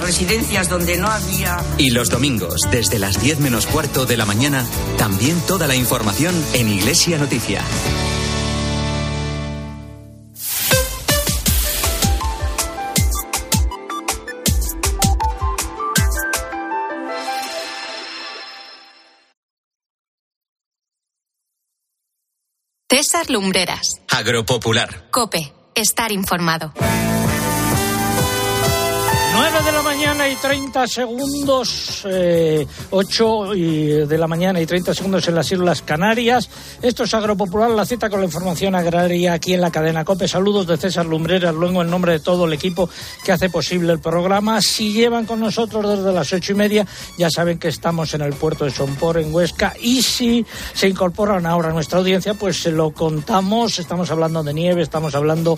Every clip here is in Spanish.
residencias donde no había... Y los domingos, desde las 10 menos cuarto de la mañana, también toda la información en Iglesia Noticia. César Lumbreras. Agropopular. Cope. Estar informado. 9 de la mañana y 30 segundos, eh, 8 y de la mañana y 30 segundos en las Islas Canarias. Esto es Agropopular, la cita con la información agraria aquí en la cadena COPE. Saludos de César Lumbreras, luego en nombre de todo el equipo que hace posible el programa. Si llevan con nosotros desde las ocho y media, ya saben que estamos en el puerto de Sompor, en Huesca. Y si se incorporan ahora a nuestra audiencia, pues se lo contamos. Estamos hablando de nieve, estamos hablando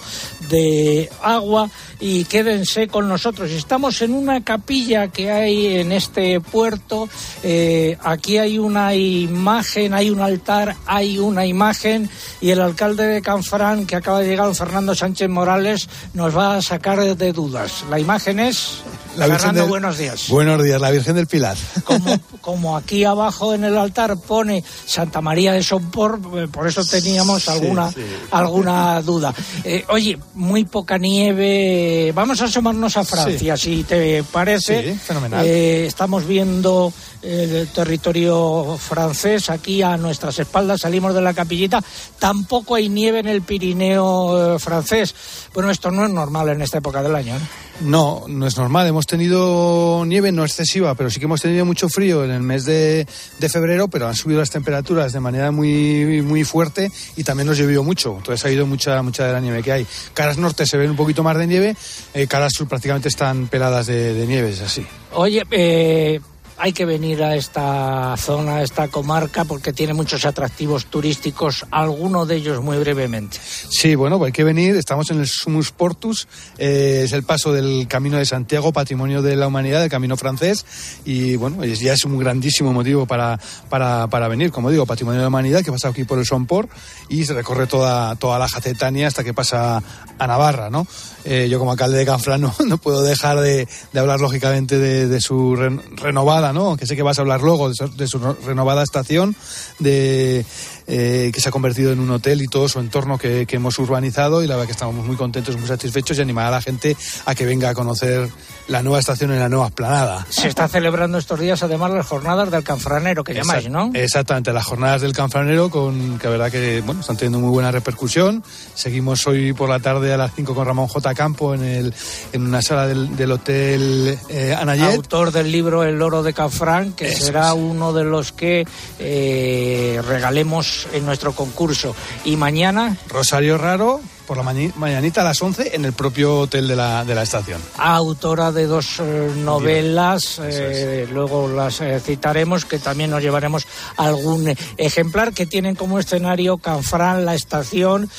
de agua y quédense con nosotros. Estamos en una capilla que hay en este puerto. Eh, aquí hay una imagen, hay un altar, hay una imagen y el alcalde de Canfrán, que acaba de llegar, Fernando Sánchez Morales, nos va a sacar de dudas. La imagen es... La Virgen Fernando, del- buenos días. Buenos días, la Virgen del Pilar. Como, como aquí abajo en el altar pone Santa María de Sompor, eh, por eso teníamos alguna, alguna duda. Eh, oye, muy poca nieve. Vamos a asomarnos a Francia, si te parece. Sí, fenomenal. Eh, estamos viendo el territorio francés aquí a nuestras espaldas, salimos de la capillita. Tampoco hay nieve en el Pirineo eh, francés. Bueno, esto no es normal en esta época del año. ¿no? No, no es normal. Hemos tenido nieve no excesiva, pero sí que hemos tenido mucho frío en el mes de, de febrero, pero han subido las temperaturas de manera muy, muy fuerte y también nos llovió mucho. Entonces ha ido mucha, mucha de la nieve que hay. Caras norte se ven un poquito más de nieve, eh, caras sur prácticamente están peladas de, de nieve, es así. Oye, eh, hay que venir a esta zona, a esta comarca, porque tiene muchos atractivos turísticos, alguno de ellos muy brevemente. Sí, bueno, pues hay que venir. Estamos en el Sumus Portus, eh, es el paso del Camino de Santiago, patrimonio de la humanidad, del Camino francés. Y bueno, ya es un grandísimo motivo para, para, para venir. Como digo, patrimonio de la humanidad que pasa aquí por el Somport y se recorre toda, toda la Jacetania hasta que pasa a Navarra, ¿no? Eh, yo como alcalde de Canfrán no, puedo dejar de, de hablar lógicamente de, su ren- renovada, ¿no? Aunque sé que vas a hablar luego de su, de su no- renovada estación, de eh, que se ha convertido en un hotel y todo su entorno que, que hemos urbanizado y la verdad que estamos muy contentos, muy satisfechos y animar a la gente a que venga a conocer la nueva estación en la nueva esplanada. Se está celebrando estos días además las jornadas del canfranero que llamáis, ¿no? Exactamente, las jornadas del Canfranero, con, que la verdad que bueno, están teniendo muy buena repercusión. Seguimos hoy por la tarde a las 5 con Ramón J. Campo en, el, en una sala del, del Hotel eh, Anayet. Autor del libro El oro de Canfrán, que Eso será es. uno de los que eh, regalemos en nuestro concurso. Y mañana, Rosario Raro, por la mañanita a las 11 en el propio hotel de la, de la estación. autora de dos eh, novelas, eh, luego las eh, citaremos, que también nos llevaremos algún ejemplar que tienen como escenario Canfrán, la estación,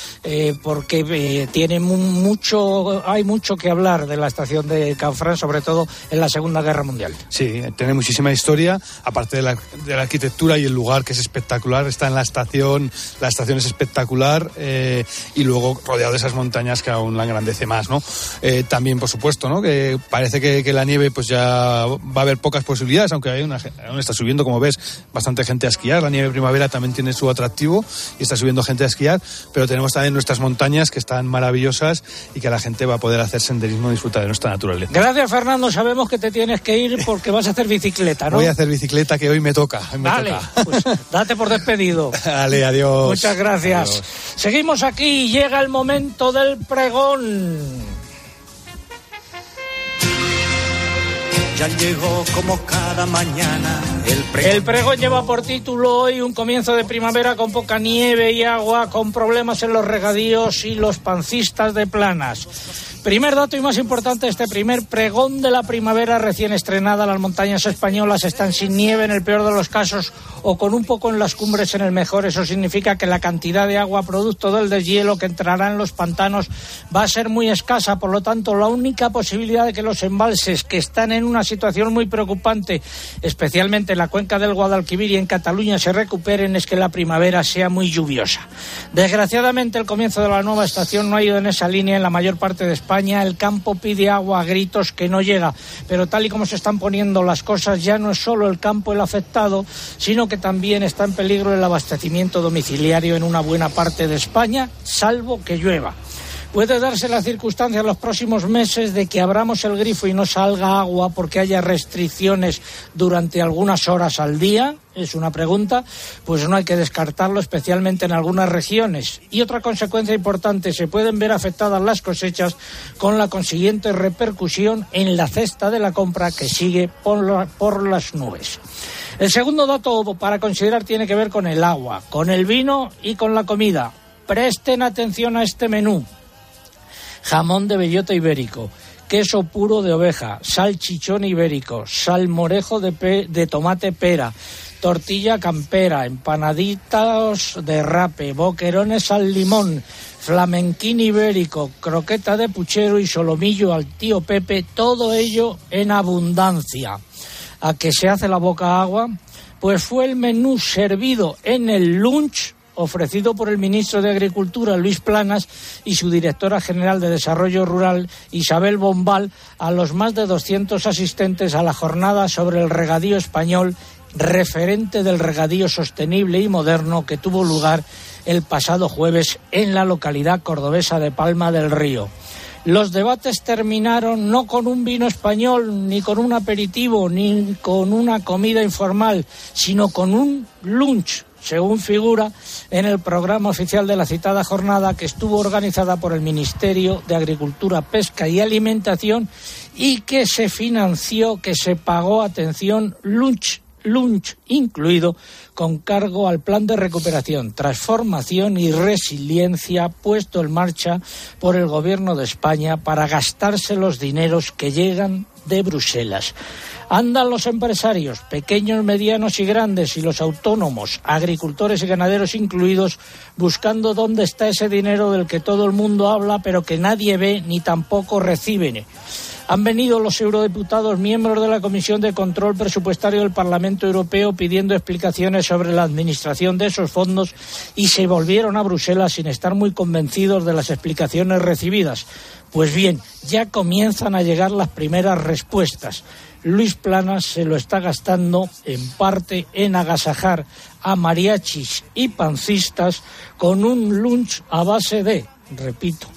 porque tiene mu- mucho, hay mucho que hablar de la estación de Canfrán, sobre todo en la Segunda Guerra Mundial. Sí, tiene muchísima historia, aparte de la, de la arquitectura y el lugar que es espectacular, está en la estación, la estación es espectacular y luego rodeado de esas montañas que aún la engrandece más, ¿no? Eh, también, por supuesto, ¿no? Que parece que, que la nieve pues ya va a haber pocas posibilidades, aunque hay una, aún está subiendo, como ves, bastante gente a esquiar, la nieve primavera también tiene su atractivo y está subiendo gente a esquiar, pero tenemos también nuestras montañas que están maravillosas y que la gente va a poder hacer senderismo y disfrutar de nuestra naturaleza. Gracias, Fernando. Sabemos que te tienes que ir porque vas a hacer bicicleta, ¿no? Voy a hacer bicicleta que hoy me toca. hoy me Dale, toca. pues date por despedido. Dale, adiós. Muchas gracias. Adiós. Seguimos aquí y llega el momento del pregón. Ya llegó como cada mañana el pregón. El pregón lleva por título hoy un comienzo de primavera con poca nieve y agua, con problemas en los regadíos y los pancistas de planas. Primer dato y más importante, este primer pregón de la primavera recién estrenada, las montañas españolas están sin nieve en el peor de los casos o con un poco en las cumbres en el mejor. Eso significa que la cantidad de agua producto del deshielo que entrará en los pantanos va a ser muy escasa. Por lo tanto, la única posibilidad de que los embalses que están en una situación muy preocupante, especialmente en la cuenca del Guadalquivir y en Cataluña se recuperen, es que la primavera sea muy lluviosa. Desgraciadamente, el comienzo de la nueva estación no ha ido en esa línea en la mayor parte de España. El campo pide agua a gritos que no llega, pero tal y como se están poniendo las cosas, ya no es solo el campo el afectado, sino que también está en peligro el abastecimiento domiciliario en una buena parte de España, salvo que llueva. Puede darse la circunstancia en los próximos meses de que abramos el grifo y no salga agua porque haya restricciones durante algunas horas al día. Es una pregunta, pues no hay que descartarlo, especialmente en algunas regiones. Y otra consecuencia importante, se pueden ver afectadas las cosechas con la consiguiente repercusión en la cesta de la compra que sigue por, las nubes. El segundo dato para considerar tiene que ver con el agua, con el vino y con la comida. Presten atención a este menú jamón de bellota ibérico, queso puro de oveja, salchichón ibérico, salmorejo de, de tomate pera, tortilla campera, empanaditas de rape, boquerones al limón, flamenquín ibérico, croqueta de puchero y solomillo al tío Pepe, todo ello en abundancia. ¿A que se hace la boca agua? Pues fue el menú servido en el lunch ofrecido por el ministro de Agricultura, Luis Planas, y su directora general de Desarrollo Rural, Isabel Bombal, a los más de 200 asistentes a la jornada sobre el regadío español, referente del regadío sostenible y moderno que tuvo lugar el pasado jueves en la localidad cordobesa de Palma del Río. Los debates terminaron no con un vino español, ni con un aperitivo, ni con una comida informal, sino con un lunch según figura en el programa oficial de la citada jornada que estuvo organizada por el Ministerio de Agricultura, Pesca y Alimentación y que se financió, que se pagó, atención, lunch lunch incluido, con cargo al plan de recuperación, transformación y resiliencia puesto en marcha por el Gobierno de España para gastarse los dineros que llegan de Bruselas. Andan los empresarios, pequeños, medianos y grandes, y los autónomos, agricultores y ganaderos incluidos, buscando dónde está ese dinero del que todo el mundo habla, pero que nadie ve ni tampoco recibe. Han venido los eurodiputados, miembros de la Comisión de Control Presupuestario del Parlamento Europeo, pidiendo explicaciones sobre la administración de esos fondos y se volvieron a Bruselas sin estar muy convencidos de las explicaciones recibidas. Pues bien, ya comienzan a llegar las primeras respuestas. Luis Planas se lo está gastando en parte en agasajar a mariachis y pancistas con un lunch a base de, repito,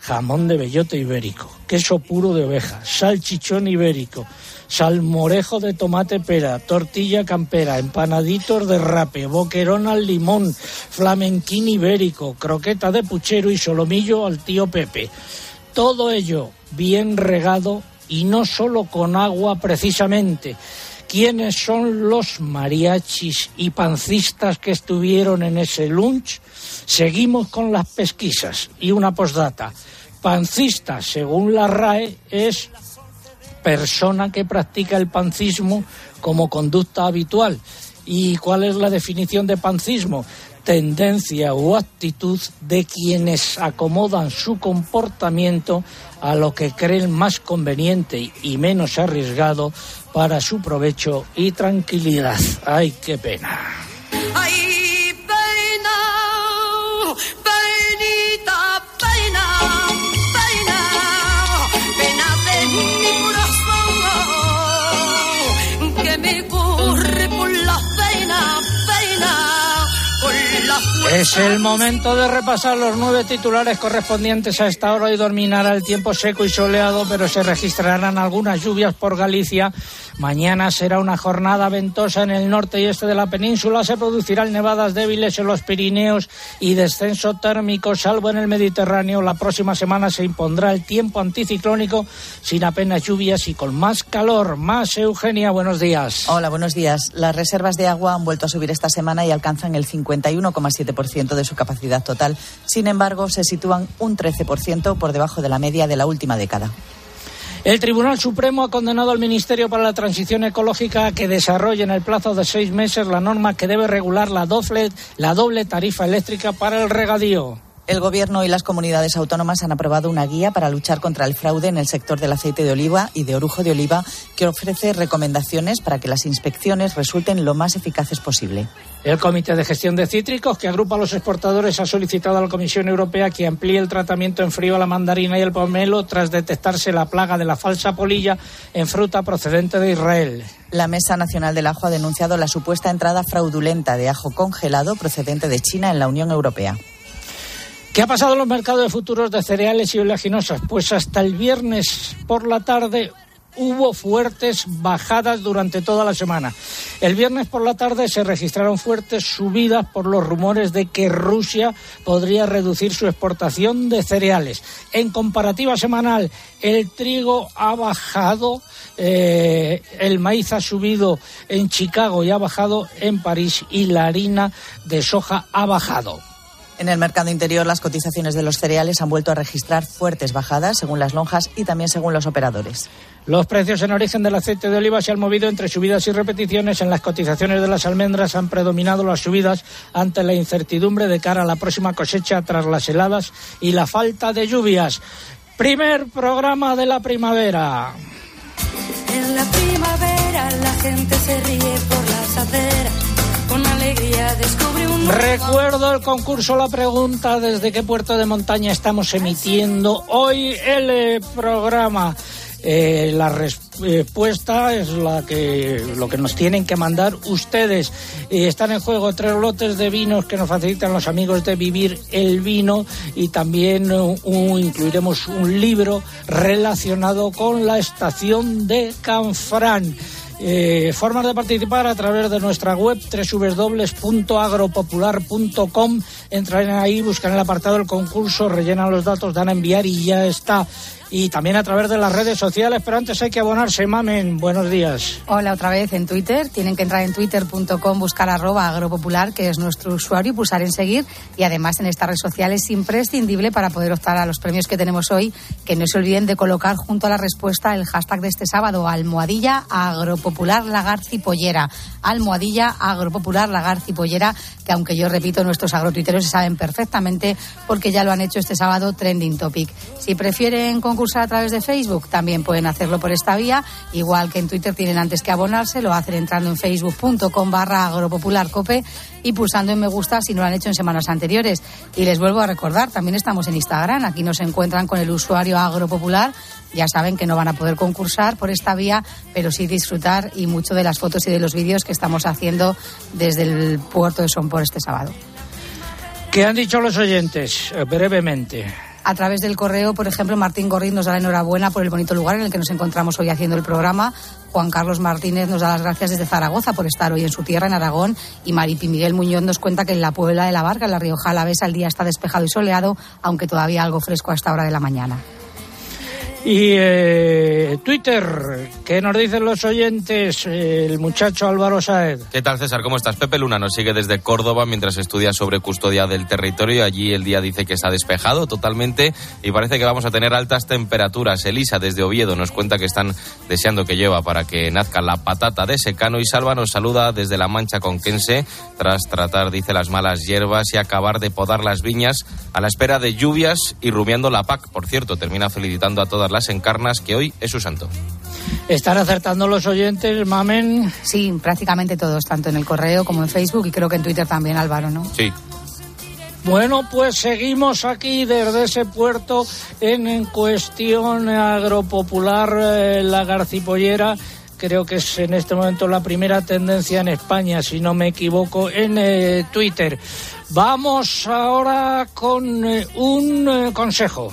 jamón de bellota ibérico, queso puro de oveja, salchichón ibérico, salmorejo de tomate pera, tortilla campera, empanaditos de rape, boquerón al limón, flamenquín ibérico, croqueta de puchero y solomillo al tío Pepe. Todo ello bien regado y no solo con agua precisamente. ¿Quiénes son los mariachis y pancistas que estuvieron en ese lunch? Seguimos con las pesquisas y una postdata. Pancista, según la RAE, es persona que practica el pancismo como conducta habitual. ¿Y cuál es la definición de pancismo? Tendencia o actitud de quienes acomodan su comportamiento a lo que creen más conveniente y menos arriesgado para su provecho y tranquilidad. ¡Ay, qué pena! ¡Ay, pena! Es el momento de repasar los nueve titulares correspondientes a esta hora y dominará el tiempo seco y soleado, pero se registrarán algunas lluvias por Galicia. Mañana será una jornada ventosa en el norte y este de la península. Se producirán nevadas débiles en los Pirineos y descenso térmico, salvo en el Mediterráneo. La próxima semana se impondrá el tiempo anticiclónico sin apenas lluvias y con más calor. Más Eugenia, buenos días. Hola, buenos días. Las reservas de agua han vuelto a subir esta semana y alcanzan el 51,7% de su capacidad total. Sin embargo, se sitúan un 13% por debajo de la media de la última década. El Tribunal Supremo ha condenado al Ministerio para la Transición Ecológica a que desarrolle en el plazo de seis meses la norma que debe regular la doble, la doble tarifa eléctrica para el regadío. El Gobierno y las comunidades autónomas han aprobado una guía para luchar contra el fraude en el sector del aceite de oliva y de orujo de oliva que ofrece recomendaciones para que las inspecciones resulten lo más eficaces posible. El Comité de Gestión de Cítricos, que agrupa a los exportadores, ha solicitado a la Comisión Europea que amplíe el tratamiento en frío a la mandarina y el pomelo tras detectarse la plaga de la falsa polilla en fruta procedente de Israel. La Mesa Nacional del Ajo ha denunciado la supuesta entrada fraudulenta de ajo congelado procedente de China en la Unión Europea. ¿Qué ha pasado en los mercados de futuros de cereales y oleaginosas? Pues hasta el viernes por la tarde hubo fuertes bajadas durante toda la semana. El viernes por la tarde se registraron fuertes subidas por los rumores de que Rusia podría reducir su exportación de cereales. En comparativa semanal, el trigo ha bajado, eh, el maíz ha subido en Chicago y ha bajado en París y la harina de soja ha bajado. En el mercado interior, las cotizaciones de los cereales han vuelto a registrar fuertes bajadas, según las lonjas y también según los operadores. Los precios en origen del aceite de oliva se han movido entre subidas y repeticiones. En las cotizaciones de las almendras han predominado las subidas ante la incertidumbre de cara a la próxima cosecha tras las heladas y la falta de lluvias. Primer programa de la primavera. En la primavera la gente se ríe Recuerdo el concurso La Pregunta desde qué puerto de montaña estamos emitiendo hoy el eh, programa. Eh, la respuesta es la que lo que nos tienen que mandar ustedes. Eh, están en juego tres lotes de vinos que nos facilitan los amigos de Vivir el Vino y también incluiremos un libro relacionado con la estación de Canfrán. Eh, formas de participar a través de nuestra web www.agropopular.com. Entran ahí, buscan el apartado del concurso, rellenan los datos, dan a enviar y ya está. Y también a través de las redes sociales, pero antes hay que abonarse. Mamen, buenos días. Hola otra vez en Twitter. Tienen que entrar en twitter.com, buscar arroba agropopular, que es nuestro usuario, y pulsar en seguir. Y además en esta red social es imprescindible para poder optar a los premios que tenemos hoy. Que no se olviden de colocar junto a la respuesta el hashtag de este sábado, almohadilla agropopular. Almohadilla agropopular que aunque yo repito, nuestros agrotuiteros se saben perfectamente porque ya lo han hecho este sábado trending topic. Si prefieren concursar a través de Facebook, también pueden hacerlo por esta vía. Igual que en Twitter tienen antes que abonarse, lo hacen entrando en facebook.com barra agropopularcope y pulsando en me gusta si no lo han hecho en semanas anteriores. Y les vuelvo a recordar, también estamos en Instagram. Aquí nos encuentran con el usuario agropopular. Ya saben que no van a poder concursar por esta vía, pero sí disfrutar y mucho de las fotos y de los vídeos que estamos haciendo desde el puerto de Son por este sábado. ¿Qué han dicho los oyentes? Eh, brevemente. A través del correo, por ejemplo, Martín Gorriz nos da la enhorabuena por el bonito lugar en el que nos encontramos hoy haciendo el programa. Juan Carlos Martínez nos da las gracias desde Zaragoza por estar hoy en su tierra, en Aragón. Y Maripi Miguel Muñoz nos cuenta que en la Puebla de la Barca, en la Rioja Alavesa, el día está despejado y soleado, aunque todavía algo fresco a esta hora de la mañana. Y eh, Twitter, ¿qué nos dicen los oyentes? El muchacho Álvaro Saez. ¿Qué tal, César? ¿Cómo estás? Pepe Luna nos sigue desde Córdoba mientras estudia sobre custodia del territorio. Allí el día dice que está despejado totalmente y parece que vamos a tener altas temperaturas. Elisa desde Oviedo nos cuenta que están deseando que llueva para que nazca la patata de secano. Y Salva nos saluda desde La Mancha Conquense tras tratar, dice, las malas hierbas y acabar de podar las viñas a la espera de lluvias y rumiando la PAC. Por cierto, termina felicitando a todas las encarnas que hoy es su santo. ¿Están acertando los oyentes, Mamen? Sí, prácticamente todos, tanto en el correo como en Facebook y creo que en Twitter también, Álvaro, ¿no? Sí. Bueno, pues seguimos aquí desde ese puerto en, en cuestión agropopular eh, La Garcipollera. Creo que es en este momento la primera tendencia en España, si no me equivoco, en eh, Twitter. Vamos ahora con eh, un eh, consejo.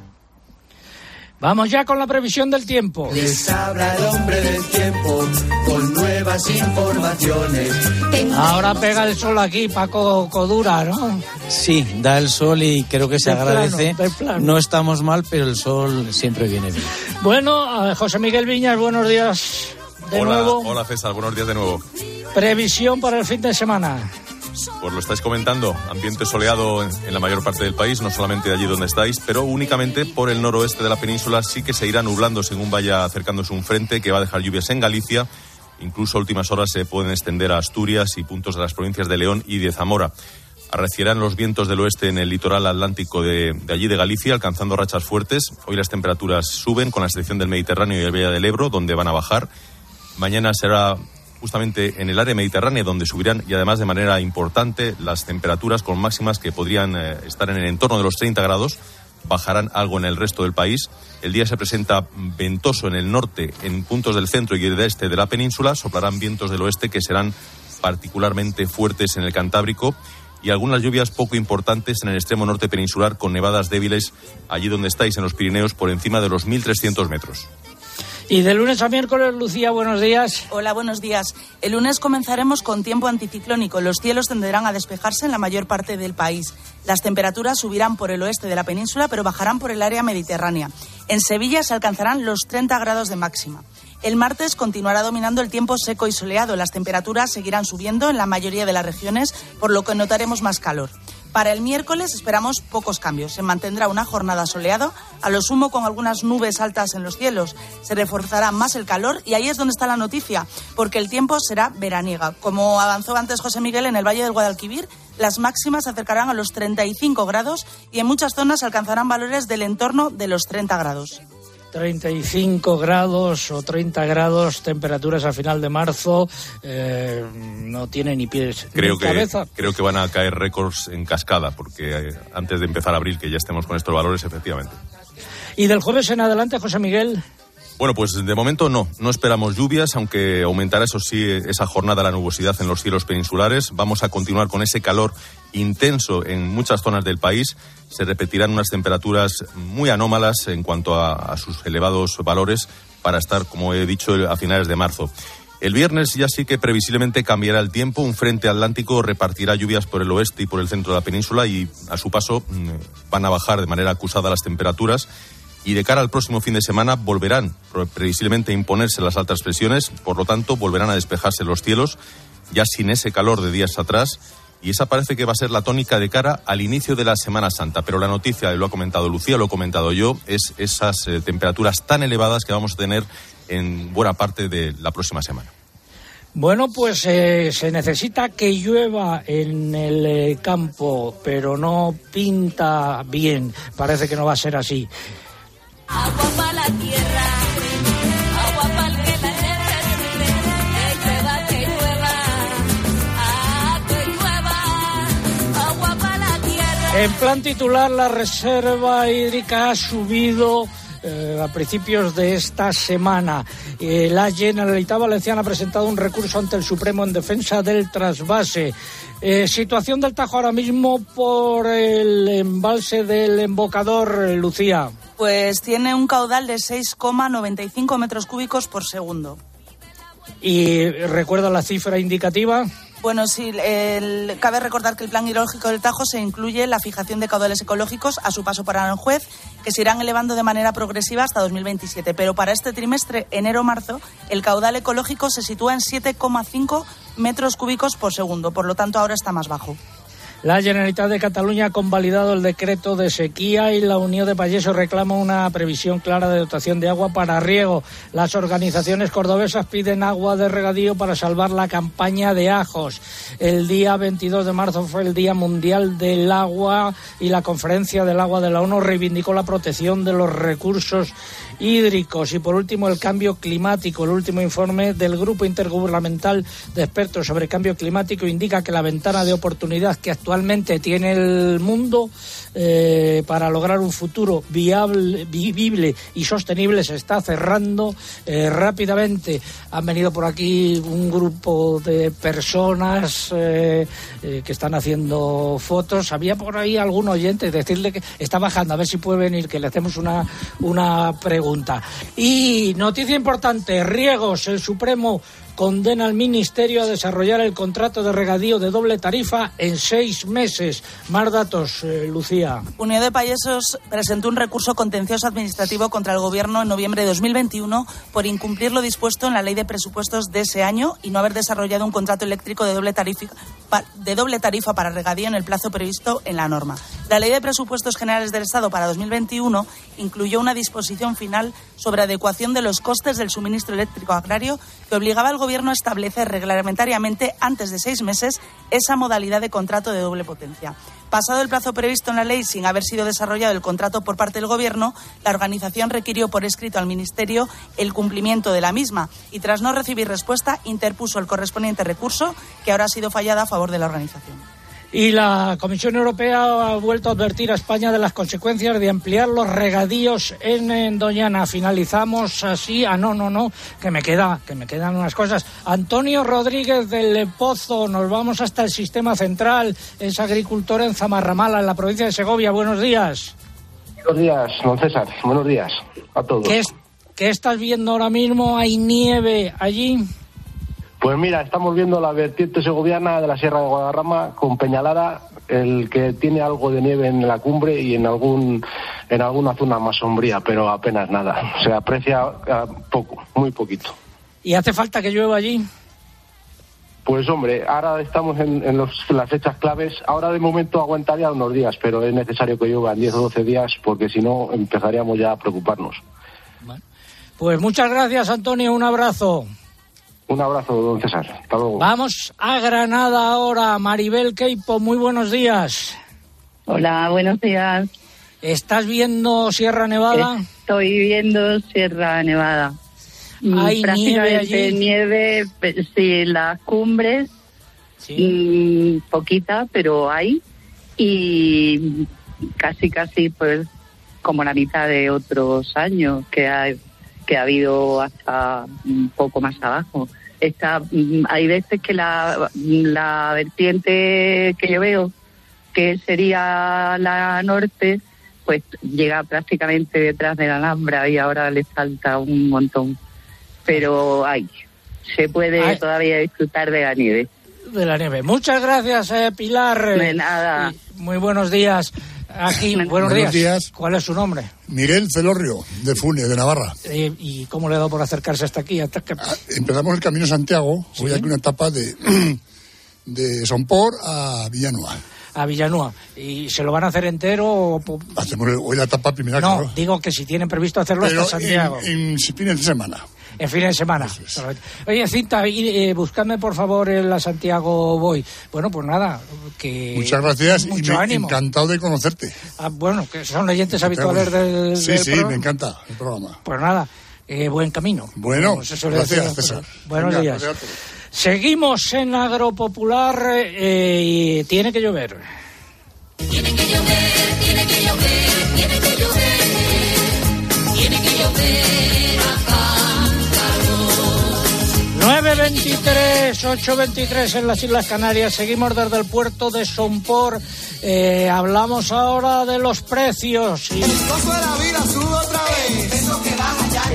Vamos ya con la previsión del tiempo. Les habla el hombre del tiempo con nuevas informaciones. Ahora pega el sol aquí, Paco Codura, ¿no? Sí, da el sol y creo que se De agradece. plano. No estamos mal, pero el sol siempre viene bien. Bueno, José Miguel Viñas, buenos días de hola, nuevo. hola César, buenos días de nuevo. Previsión para el fin de semana. Pues lo estáis comentando, ambiente soleado en, la mayor parte del país, no solamente de allí donde estáis, pero únicamente por el noroeste de la península sí que se irá nublando según vaya acercándose un frente que va a dejar lluvias en Galicia. Incluso últimas horas se pueden extender a Asturias y puntos de las provincias de León y de Zamora. Arrecierán los vientos del oeste en el litoral atlántico de, de allí de Galicia, alcanzando rachas fuertes. Hoy las temperaturas suben, con la excepción del Mediterráneo y el Valle del Ebro, donde van a bajar. Mañana será justamente en el área mediterránea donde subirán y además de manera importante las temperaturas con máximas que podrían eh, estar en el entorno de los 30 grados. Bajarán algo en el resto del país. El día se presenta ventoso en el norte, en puntos del centro y del este de la península. Soplarán vientos del oeste que serán particularmente fuertes en el Cantábrico y algunas lluvias poco importantes en el extremo norte peninsular con nevadas débiles allí donde estáis en los Pirineos por encima de los 1.300 metros. Y de lunes a miércoles, Lucía, buenos días. Hola, buenos días. El lunes comenzaremos con tiempo anticiclónico. Los cielos tenderán a despejarse en la mayor parte del país. Las temperaturas subirán por el oeste de la península, pero bajarán por el área mediterránea. En Sevilla se alcanzarán los 30 grados de máxima. El martes continuará dominando el tiempo seco y soleado. Las temperaturas seguirán subiendo en la mayoría de las regiones, por lo que notaremos más calor. Para el miércoles esperamos pocos cambios. Se mantendrá una jornada soleado, a lo sumo con algunas nubes altas en los cielos. Se reforzará más el calor y ahí es donde está la noticia, porque el tiempo será veraniega. Como avanzó antes José Miguel en el Valle del Guadalquivir, las máximas se acercarán a los 35 grados y en muchas zonas alcanzarán valores del entorno de los 30 grados. 35 grados o 30 grados, temperaturas a final de marzo, eh, no tiene ni pies Creo ni que, cabeza. creo que van a caer récords en cascada, porque eh, antes de empezar abril, que ya estemos con estos valores, efectivamente. Y del jueves en adelante, José Miguel. Bueno, pues de momento no, no esperamos lluvias, aunque aumentará eso sí esa jornada la nubosidad en los cielos peninsulares. Vamos a continuar con ese calor intenso en muchas zonas del país. Se repetirán unas temperaturas muy anómalas en cuanto a, a sus elevados valores para estar, como he dicho, a finales de marzo. El viernes ya sí que previsiblemente cambiará el tiempo. Un frente atlántico repartirá lluvias por el oeste y por el centro de la península y a su paso mm, van a bajar de manera acusada las temperaturas y de cara al próximo fin de semana volverán pre- previsiblemente a imponerse las altas presiones, por lo tanto volverán a despejarse los cielos, ya sin ese calor de días atrás, y esa parece que va a ser la tónica de cara al inicio de la Semana Santa. Pero la noticia, lo ha comentado Lucía, lo he comentado yo, es esas eh, temperaturas tan elevadas que vamos a tener en buena parte de la próxima semana. Bueno, pues eh, se necesita que llueva en el eh, campo, pero no pinta bien. Parece que no va a ser así. Agua para la tierra, agua para el que la necesite, que llueva, que llueva, ah, que llueva, agua para la tierra. En plan titular, la reserva hídrica ha subido eh, a principios de esta semana. Eh, la Generalitat Valenciana ha presentado un recurso ante el Supremo en defensa del trasvase. Eh, situación del Tajo ahora mismo por el embalse del embocador, Lucía. Pues tiene un caudal de 6,95 metros cúbicos por segundo. Y recuerda la cifra indicativa. Bueno, sí, cabe recordar que el plan hidrológico del Tajo se incluye la fijación de caudales ecológicos a su paso para Aranjuez, que se irán elevando de manera progresiva hasta 2027. Pero para este trimestre, enero-marzo, el caudal ecológico se sitúa en 7,5 metros cúbicos por segundo. Por lo tanto, ahora está más bajo. La Generalitat de Cataluña ha convalidado el decreto de sequía y la Unión de Payesos reclama una previsión clara de dotación de agua para riego. Las organizaciones cordobesas piden agua de regadío para salvar la campaña de ajos. El día 22 de marzo fue el Día Mundial del Agua y la Conferencia del Agua de la ONU reivindicó la protección de los recursos hídricos y por último el cambio climático. El último informe del Grupo Intergubernamental de Expertos sobre Cambio Climático indica que la ventana de oportunidad que actualmente tiene el mundo eh, para lograr un futuro viable, vivible y sostenible se está cerrando eh, rápidamente. Han venido por aquí un grupo de personas eh, eh, que están haciendo fotos. Había por ahí algún oyente decirle que está bajando, a ver si puede venir, que le hacemos una, una pregunta. Y noticia importante, Riegos, el Supremo condena al Ministerio a desarrollar el contrato de regadío de doble tarifa en seis meses. Más datos, eh, Lucía. Unión de Payesos presentó un recurso contencioso administrativo contra el Gobierno en noviembre de 2021 por incumplir lo dispuesto en la ley de presupuestos de ese año y no haber desarrollado un contrato eléctrico de doble tarifa, de doble tarifa para regadío en el plazo previsto en la norma. La ley de presupuestos generales del Estado para 2021 incluyó una disposición final sobre adecuación de los costes del suministro eléctrico agrario que obligaba al Gobierno a establecer reglamentariamente antes de seis meses esa modalidad de contrato de doble potencia. Pasado el plazo previsto en la ley sin haber sido desarrollado el contrato por parte del Gobierno, la organización requirió por escrito al Ministerio el cumplimiento de la misma y tras no recibir respuesta interpuso el correspondiente recurso que ahora ha sido fallado a favor de la organización. Y la Comisión Europea ha vuelto a advertir a España de las consecuencias de ampliar los regadíos en, en Doñana. Finalizamos así. Ah, no, no, no, que me queda, que me quedan unas cosas. Antonio Rodríguez del Pozo, nos vamos hasta el sistema central. Es agricultor en Zamarramala, en la provincia de Segovia. Buenos días. Buenos días, don César. Buenos días a todos. ¿Qué, es- qué estás viendo ahora mismo? ¿Hay nieve allí? Pues mira, estamos viendo la vertiente segoviana de la Sierra de Guadarrama con Peñalara, el que tiene algo de nieve en la cumbre y en algún en alguna zona más sombría, pero apenas nada. Se aprecia ah, poco, muy poquito. ¿Y hace falta que llueva allí? Pues hombre, ahora estamos en, en los- en las fechas claves. Ahora de momento aguantaría unos días, pero es necesario que llueva en 10 o 12 días porque si no empezaríamos ya a preocuparnos. Pues muchas gracias, Antonio. Un abrazo. Un abrazo, don César. Hasta luego. Vamos a Granada ahora. Maribel Queipo, muy buenos días. Hola, buenos días. ¿Estás viendo Sierra Nevada? Estoy viendo Sierra Nevada. Mm, ¿Hay Prácticamente nieve allí? nieve, sí, las cumbres, mm, poquita, pero hay. Y casi, casi, pues, como la mitad de otros años que ha, que ha habido hasta un poco más abajo. Está, mm, hay veces que la, la vertiente que yo veo, que sería la norte, pues llega prácticamente detrás de la Alhambra y ahora le falta un montón. Pero hay, se puede Ay. todavía disfrutar de la nieve. De la nieve. Muchas gracias, eh, Pilar. De nada. Y muy buenos días. Aquí, buenos, Buenos días. días. ¿Cuál es su nombre? Miguel Celorrio, de Funes, de Navarra. Eh, ¿Y cómo le ha dado por acercarse hasta aquí? Hasta que- Empezamos el Camino Santiago, hoy aquí una etapa de, de Sompor a Villanueva. A Villanueva. ¿Y se lo van a hacer entero? O... Hacemos hoy la etapa primera, No, claro. digo que si tienen previsto hacerlo Pero hasta Santiago. en, en fines de semana. En fin de semana. Oye, Cinta, y, eh, buscadme por favor en la Santiago Voy. Bueno, pues nada, que... Muchas gracias y Mucho me, ánimo. encantado de conocerte. Ah, bueno, que son oyentes habituales del, Sí, del sí, programa. me encanta el programa. Pues nada, eh, buen camino. Bueno, gracias, decir. César. Buenos Venga, días. gracias. Seguimos en Agropopular eh, y tiene que llover. Tiene que llover, tiene que llover, tiene que llover, tiene que llover 9.23, 8.23 en las Islas Canarias. Seguimos desde el puerto de Sompor. Eh, hablamos ahora de los precios. Y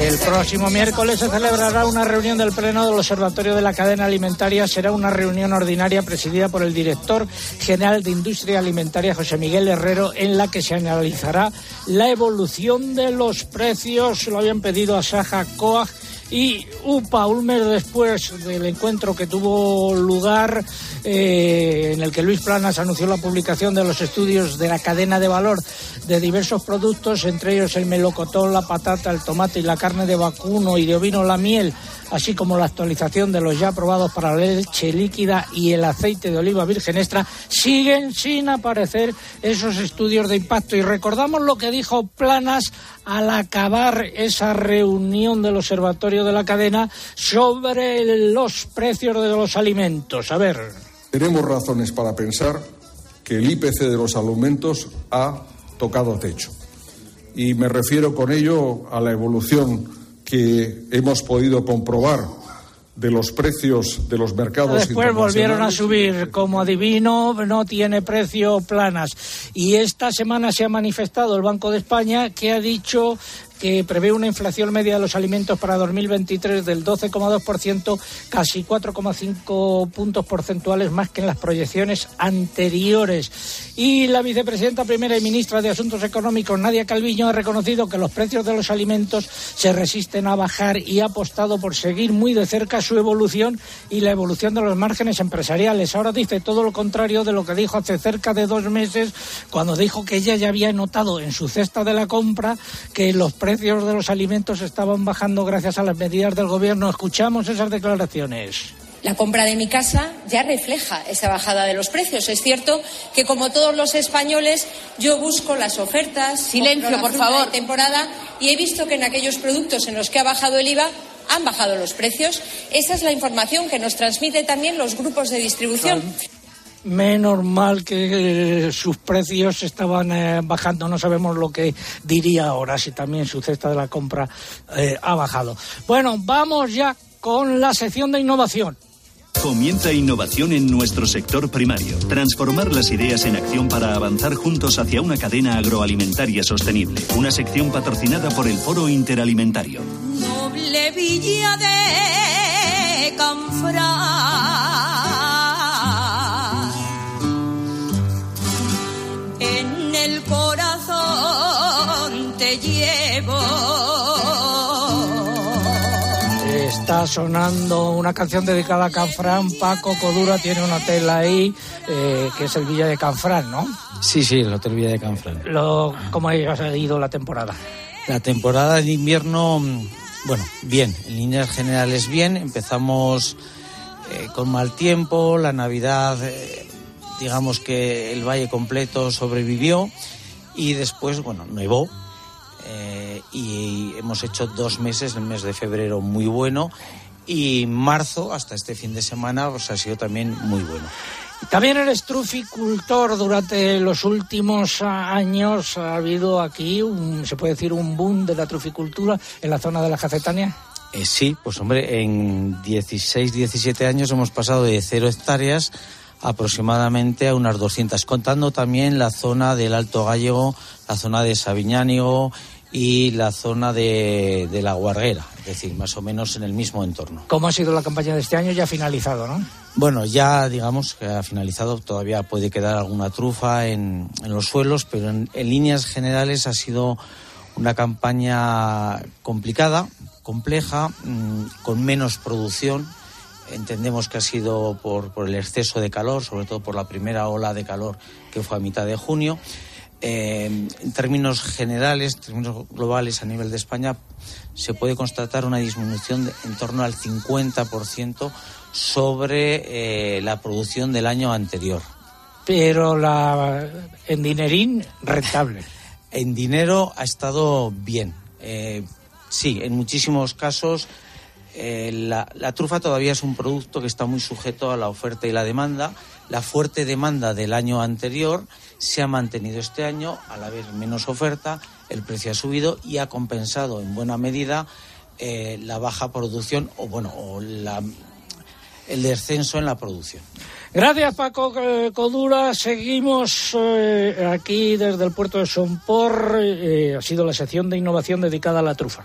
el próximo miércoles se celebrará una reunión del Pleno del Observatorio de la Cadena Alimentaria. Será una reunión ordinaria presidida por el director general de Industria Alimentaria, José Miguel Herrero, en la que se analizará la evolución de los precios. Lo habían pedido a Saja Coag y UPA, un mes después del encuentro que tuvo lugar, eh, en el que Luis Planas anunció la publicación de los estudios de la cadena de valor de diversos productos, entre ellos el melocotón, la patata, el tomate y la carne de vacuno y de ovino, la miel, así como la actualización de los ya aprobados para la leche líquida y el aceite de oliva virgen extra, siguen sin aparecer esos estudios de impacto. Y recordamos lo que dijo Planas al acabar esa reunión del Observatorio de la Cadena sobre los precios de los alimentos. A ver. Tenemos razones para pensar que el IPC de los alimentos ha tocado techo. Y me refiero con ello a la evolución que hemos podido comprobar de los precios de los mercados Después volvieron a subir, como adivino, no tiene precio planas. Y esta semana se ha manifestado el Banco de España que ha dicho que prevé una inflación media de los alimentos para 2023 del 12,2%, casi 4,5 puntos porcentuales más que en las proyecciones anteriores. Y la vicepresidenta primera y ministra de Asuntos Económicos, Nadia Calviño, ha reconocido que los precios de los alimentos se resisten a bajar y ha apostado por seguir muy de cerca su evolución y la evolución de los márgenes empresariales. Ahora dice todo lo contrario de lo que dijo hace cerca de dos meses, cuando dijo que ella ya había notado en su cesta de la compra que los precios de los alimentos estaban bajando gracias a las medidas del gobierno. Escuchamos esas declaraciones. La compra de mi casa ya refleja esa bajada de los precios. Es cierto que, como todos los españoles, yo busco las ofertas. Silencio, la por favor. de temporada y he visto que en aquellos productos en los que ha bajado el IVA han bajado los precios. Esa es la información que nos transmite también los grupos de distribución. Menos mal que eh, sus precios estaban eh, bajando. No sabemos lo que diría ahora si también su cesta de la compra eh, ha bajado. Bueno, vamos ya con la sección de innovación. Comienza innovación en nuestro sector primario. Transformar las ideas en acción para avanzar juntos hacia una cadena agroalimentaria sostenible. Una sección patrocinada por el Foro Interalimentario. Noble villa de Canfranc. El corazón te llevo. Está sonando una canción dedicada a Canfrán. Paco Codura tiene un hotel ahí, eh, que es el Villa de Canfrán, ¿no? Sí, sí, el Hotel Villa de Canfrán. Lo, ¿Cómo ha ido la temporada? La temporada de invierno, bueno, bien, en líneas generales bien. Empezamos eh, con mal tiempo, la Navidad, eh, digamos que el valle completo sobrevivió y después, bueno, nevó. eh, y hemos hecho dos meses, el mes de febrero muy bueno y marzo hasta este fin de semana pues, ha sido también muy bueno. También eres truficultor. Durante los últimos ah, años ha habido aquí, un, se puede decir, un boom de la truficultura en la zona de la Jacetania. Eh, sí, pues hombre, en 16, 17 años hemos pasado de cero hectáreas aproximadamente a unas 200, contando también la zona del Alto Gallego, la zona de Sabiñánigo y la zona de, de La Guarguera, es decir, más o menos en el mismo entorno. ¿Cómo ha sido la campaña de este año? Ya ha finalizado, ¿no? Bueno, ya digamos que ha finalizado, todavía puede quedar alguna trufa en, en los suelos, pero en, en líneas generales ha sido una campaña complicada, compleja, mm, con menos producción. Entendemos que ha sido por, por el exceso de calor, sobre todo por la primera ola de calor que fue a mitad de junio. Eh, en términos generales, en términos globales a nivel de España, se puede constatar una disminución de en torno al 50% sobre eh, la producción del año anterior. Pero la, en dinerín, rentable. En dinero ha estado bien. Eh, sí, en muchísimos casos eh, la, trufa todavía es un producto que está muy sujeto a la oferta y la demanda. La fuerte demanda del año anterior se ha mantenido este año, a la vez menos oferta, el precio ha subido y ha compensado en buena medida eh, la baja producción o bueno o la- el descenso en la producción. Gracias, Paco eh, Codura. Seguimos aquí desde el puerto de Sompor. Ha sido la sección de innovación dedicada a la trufa.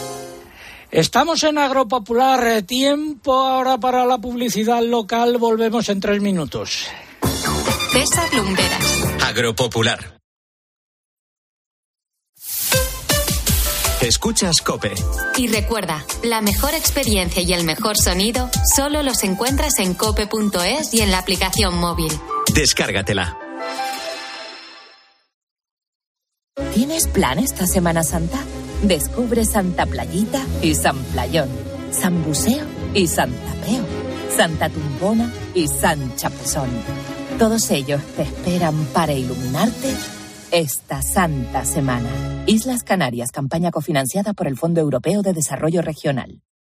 Estamos en Agropopular. eh, Tiempo ahora para la publicidad local. Volvemos en tres minutos. César Lumbreras. Agropopular. Escuchas Cope. Y recuerda, la mejor experiencia y el mejor sonido solo los encuentras en cope.es y en la aplicación móvil. Descárgatela. ¿Tienes plan esta Semana Santa? Descubre Santa Playita y San Playón, San Buceo y San Tapeo, Santa Tumbona y San Chapuzón. Todos ellos te esperan para iluminarte esta Santa Semana. Islas Canarias, campaña cofinanciada por el Fondo Europeo de Desarrollo Regional.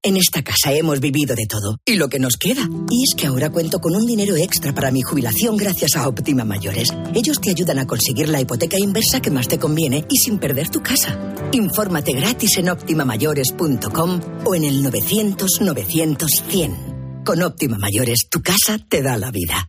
En esta casa hemos vivido de todo y lo que nos queda. Y es que ahora cuento con un dinero extra para mi jubilación gracias a Óptima Mayores. Ellos te ayudan a conseguir la hipoteca inversa que más te conviene y sin perder tu casa. Infórmate gratis en optimamayores.com o en el 900 900 100. Con Óptima Mayores, tu casa te da la vida.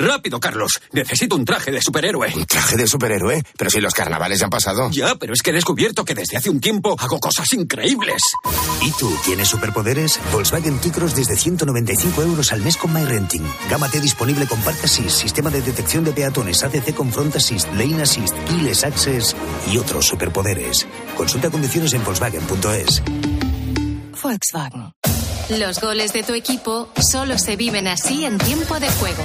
Rápido, Carlos. Necesito un traje de superhéroe. ¿Un traje de superhéroe? Pero si los carnavales ya han pasado. Ya, pero es que he descubierto que desde hace un tiempo hago cosas increíbles. ¿Y tú tienes superpoderes? Volkswagen T-Cross desde 195 euros al mes con MyRenting. Gama T disponible con Park Assist, sistema de detección de peatones, ACC con Front Assist, Lane Assist, Keyless Access y otros superpoderes. Consulta condiciones en Volkswagen.es. Volkswagen. Los goles de tu equipo solo se viven así en tiempo de juego.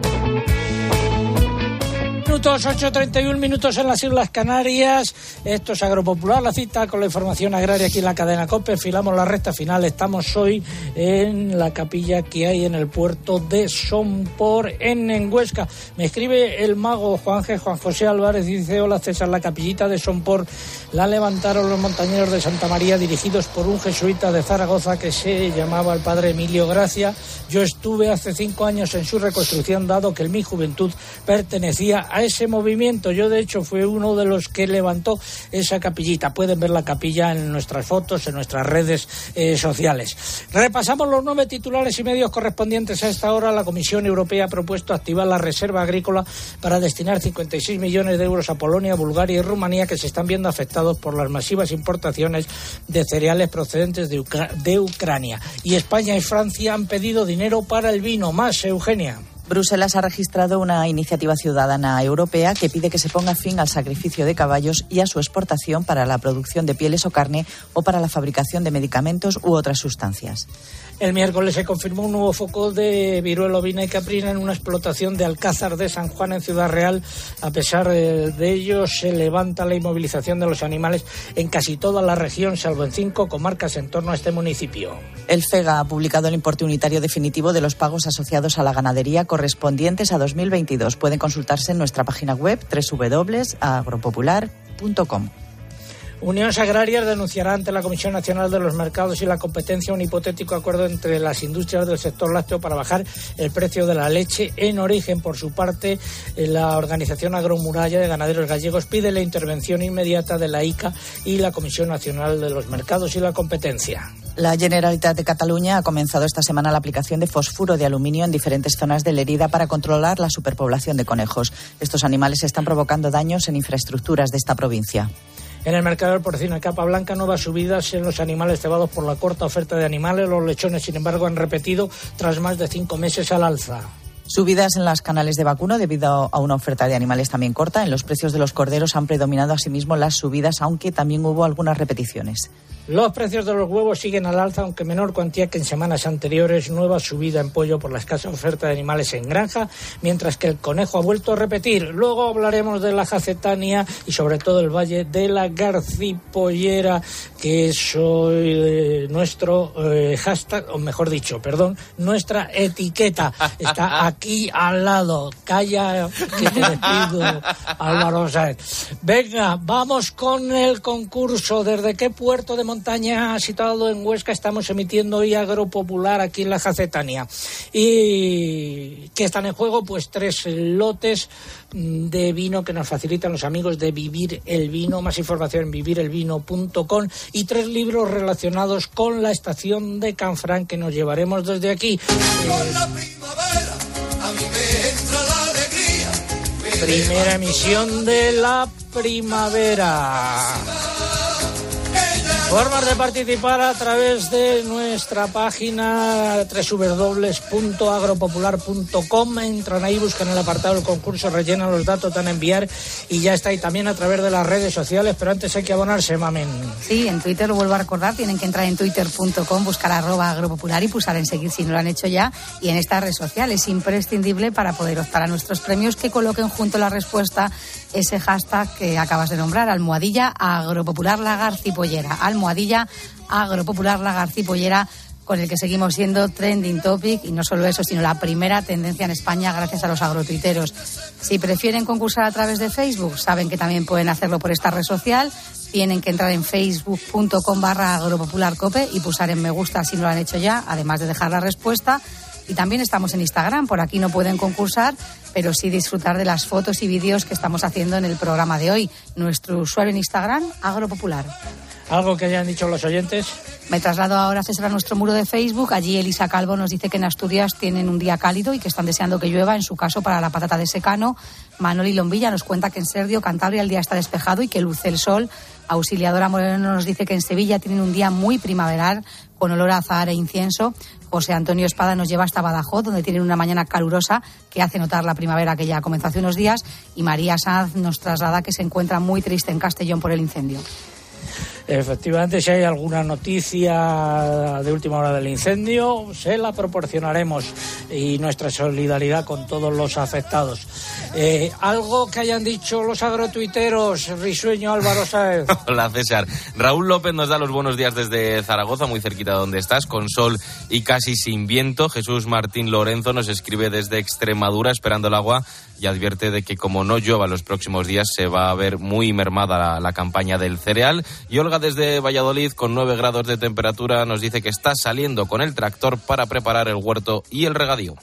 Minutos, 8.31 minutos en las Islas Canarias. Esto es Agropopular, la cita con la información agraria aquí en la cadena COPE. Enfilamos la recta final. Estamos hoy en la capilla que hay en el puerto de Sompor, en Huesca. Me escribe el mago Juan G. Juan José Álvarez. Dice, hola César, la capillita de Sompor la levantaron los montañeros de Santa María dirigidos por un jesuita de Zaragoza que se llamaba el padre Emilio Gracia. Yo estuve hace cinco años en su reconstrucción, dado que en mi juventud pertenecía a ese movimiento. Yo, de hecho, fui uno de los que levantó esa capillita. Pueden ver la capilla en nuestras fotos, en nuestras redes eh, sociales. Repasamos los nueve titulares y medios correspondientes a esta hora. La Comisión Europea ha propuesto activar la reserva agrícola para destinar 56 millones de euros a Polonia, Bulgaria y Rumanía, que se están viendo afectados por las masivas importaciones de cereales procedentes de Ucrania. Y España y Francia han pedido dinero para el vino. Más, Eugenia. Bruselas ha registrado una iniciativa ciudadana europea que pide que se ponga fin al sacrificio de caballos y a su exportación para la producción de pieles o carne o para la fabricación de medicamentos u otras sustancias. El miércoles se confirmó un nuevo foco de viruela ovina y caprina en una explotación de Alcázar de San Juan en Ciudad Real. A pesar de ello, se levanta la inmovilización de los animales en casi toda la región, salvo en cinco comarcas en torno a este municipio. El FEGA ha publicado el importe unitario definitivo de los pagos asociados a la ganadería correspondientes a 2022. Pueden consultarse en nuestra página web www.agropopular.com. Uniones Agrarias denunciará ante la Comisión Nacional de los Mercados y la Competencia un hipotético acuerdo entre las industrias del sector lácteo para bajar el precio de la leche en origen. Por su parte, la Organización Agromuralla de Ganaderos Gallegos pide la intervención inmediata de la ICA y la Comisión Nacional de los Mercados y la Competencia. La Generalitat de Cataluña ha comenzado esta semana la aplicación de fosfuro de aluminio en diferentes zonas de Lerida para controlar la superpoblación de conejos. Estos animales están provocando daños en infraestructuras de esta provincia. En el mercado del porcino de capa blanca, nuevas subidas en los animales cebados por la corta oferta de animales. Los lechones, sin embargo, han repetido tras más de cinco meses al alza. Subidas en las canales de vacuno debido a una oferta de animales también corta. En los precios de los corderos han predominado asimismo las subidas, aunque también hubo algunas repeticiones. Los precios de los huevos siguen al alza, aunque menor cuantía que en semanas anteriores. Nueva subida en pollo por la escasa oferta de animales en granja, mientras que el conejo ha vuelto a repetir. Luego hablaremos de la jacetania y sobre todo el valle de la garcipollera, que es hoy eh, nuestro eh, hashtag, o mejor dicho, perdón, nuestra etiqueta. Está aquí al lado. Calla que te despido, Álvaro Sáenz. Venga, vamos con el concurso. ¿Desde qué puerto de montaña situado en Huesca estamos emitiendo hoy Agropopular aquí en la Jacetania? ¿Y qué están en juego? Pues tres lotes de vino que nos facilitan los amigos de Vivir el Vino. Más información en vivirelvino.com y tres libros relacionados con la estación de Canfrán que nos llevaremos desde aquí. Primera emisión de la primavera. Formas de participar a través de nuestra página www.agropopular.com. Entran ahí, buscan el apartado del concurso, rellenan los datos, dan a enviar y ya está. Y también a través de las redes sociales, pero antes hay que abonarse, mamen. Sí, en Twitter lo vuelvo a recordar, tienen que entrar en twitter.com, buscar arroba agropopular y pulsar en seguir si no lo han hecho ya. Y en esta red social es imprescindible para poder optar a nuestros premios que coloquen junto a la respuesta ese hashtag que acabas de nombrar, almohadilla agropopular lagarcipollera. Agropopular lagarcipollera con el que seguimos siendo trending topic y no solo eso, sino la primera tendencia en España gracias a los agrotuiteros. Si prefieren concursar a través de Facebook, saben que también pueden hacerlo por esta red social. Tienen que entrar en facebook.com barra agropopularcope y pulsar en me gusta si no lo han hecho ya, además de dejar la respuesta. Y también estamos en Instagram, por aquí no pueden concursar, pero sí disfrutar de las fotos y vídeos que estamos haciendo en el programa de hoy. Nuestro usuario en Instagram, Agropopular. ¿Algo que hayan dicho los oyentes? Me traslado ahora, César, a nuestro muro de Facebook. Allí Elisa Calvo nos dice que en Asturias tienen un día cálido y que están deseando que llueva, en su caso, para la patata de secano. Manoli Lombilla nos cuenta que en Serdio, Cantabria, el día está despejado y que luce el sol. Auxiliadora Moreno nos dice que en Sevilla tienen un día muy primaveral, con olor a azahar e incienso. José Antonio Espada nos lleva hasta Badajoz, donde tienen una mañana calurosa que hace notar la primavera que ya comenzó hace unos días. Y María Sanz nos traslada que se encuentra muy triste en Castellón por el incendio. Efectivamente, si hay alguna noticia de última hora del incendio, se la proporcionaremos y nuestra solidaridad con todos los afectados. Eh, algo que hayan dicho los agrotuiteros, risueño Álvaro Sáez. Hola César. Raúl López nos da los buenos días desde Zaragoza, muy cerquita de donde estás, con sol y casi sin viento. Jesús Martín Lorenzo nos escribe desde Extremadura esperando el agua y advierte de que como no llueva los próximos días se va a ver muy mermada la, la campaña del cereal. Y Olga desde Valladolid con 9 grados de temperatura nos dice que está saliendo con el tractor para preparar el huerto y el regadío.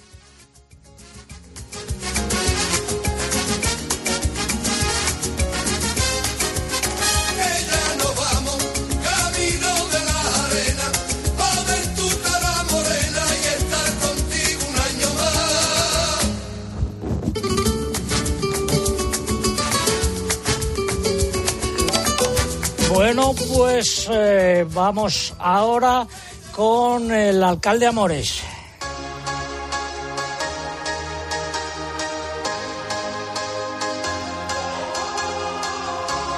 Pues eh, vamos ahora con el alcalde Amores.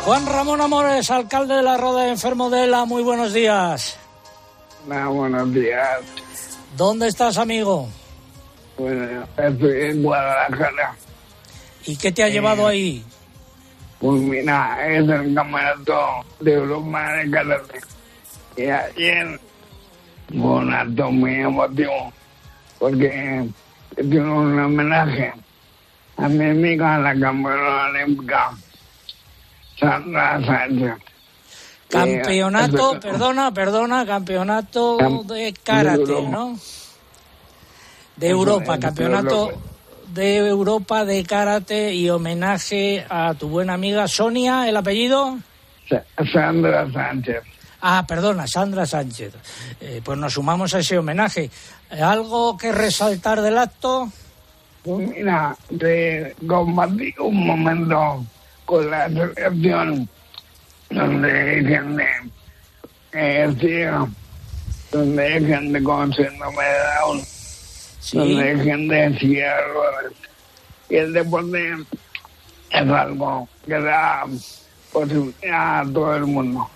Juan Ramón Amores, alcalde de la Roda de Enfermo de la, muy buenos días. Hola, buenos días. ¿Dónde estás, amigo? Bueno, estoy en Guadalajara. ¿Y qué te ha llevado ahí? Pues mira, es el campeonato de Europa de karate. Y ayer fue un acto muy emotivo porque tiene un homenaje a mi amiga, la campeona olímpica, Sandra Sánchez. Campeonato, Eh, perdona, perdona, campeonato Cam- de karate. ¿no? De Europa, campeonato. De Europa de karate y homenaje a tu buena amiga Sonia, ¿el apellido? Sa- Sandra Sánchez. Ah, perdona, Sandra Sánchez. Eh, pues nos sumamos a ese homenaje. ¿Algo que resaltar del acto? Pues mira, de compartir un momento con la selección donde hay gente eh, donde hay gente con síndrome de Down, donde hay gente en silla de. Y el deporte es algo que da posibilidad a todo el mundo.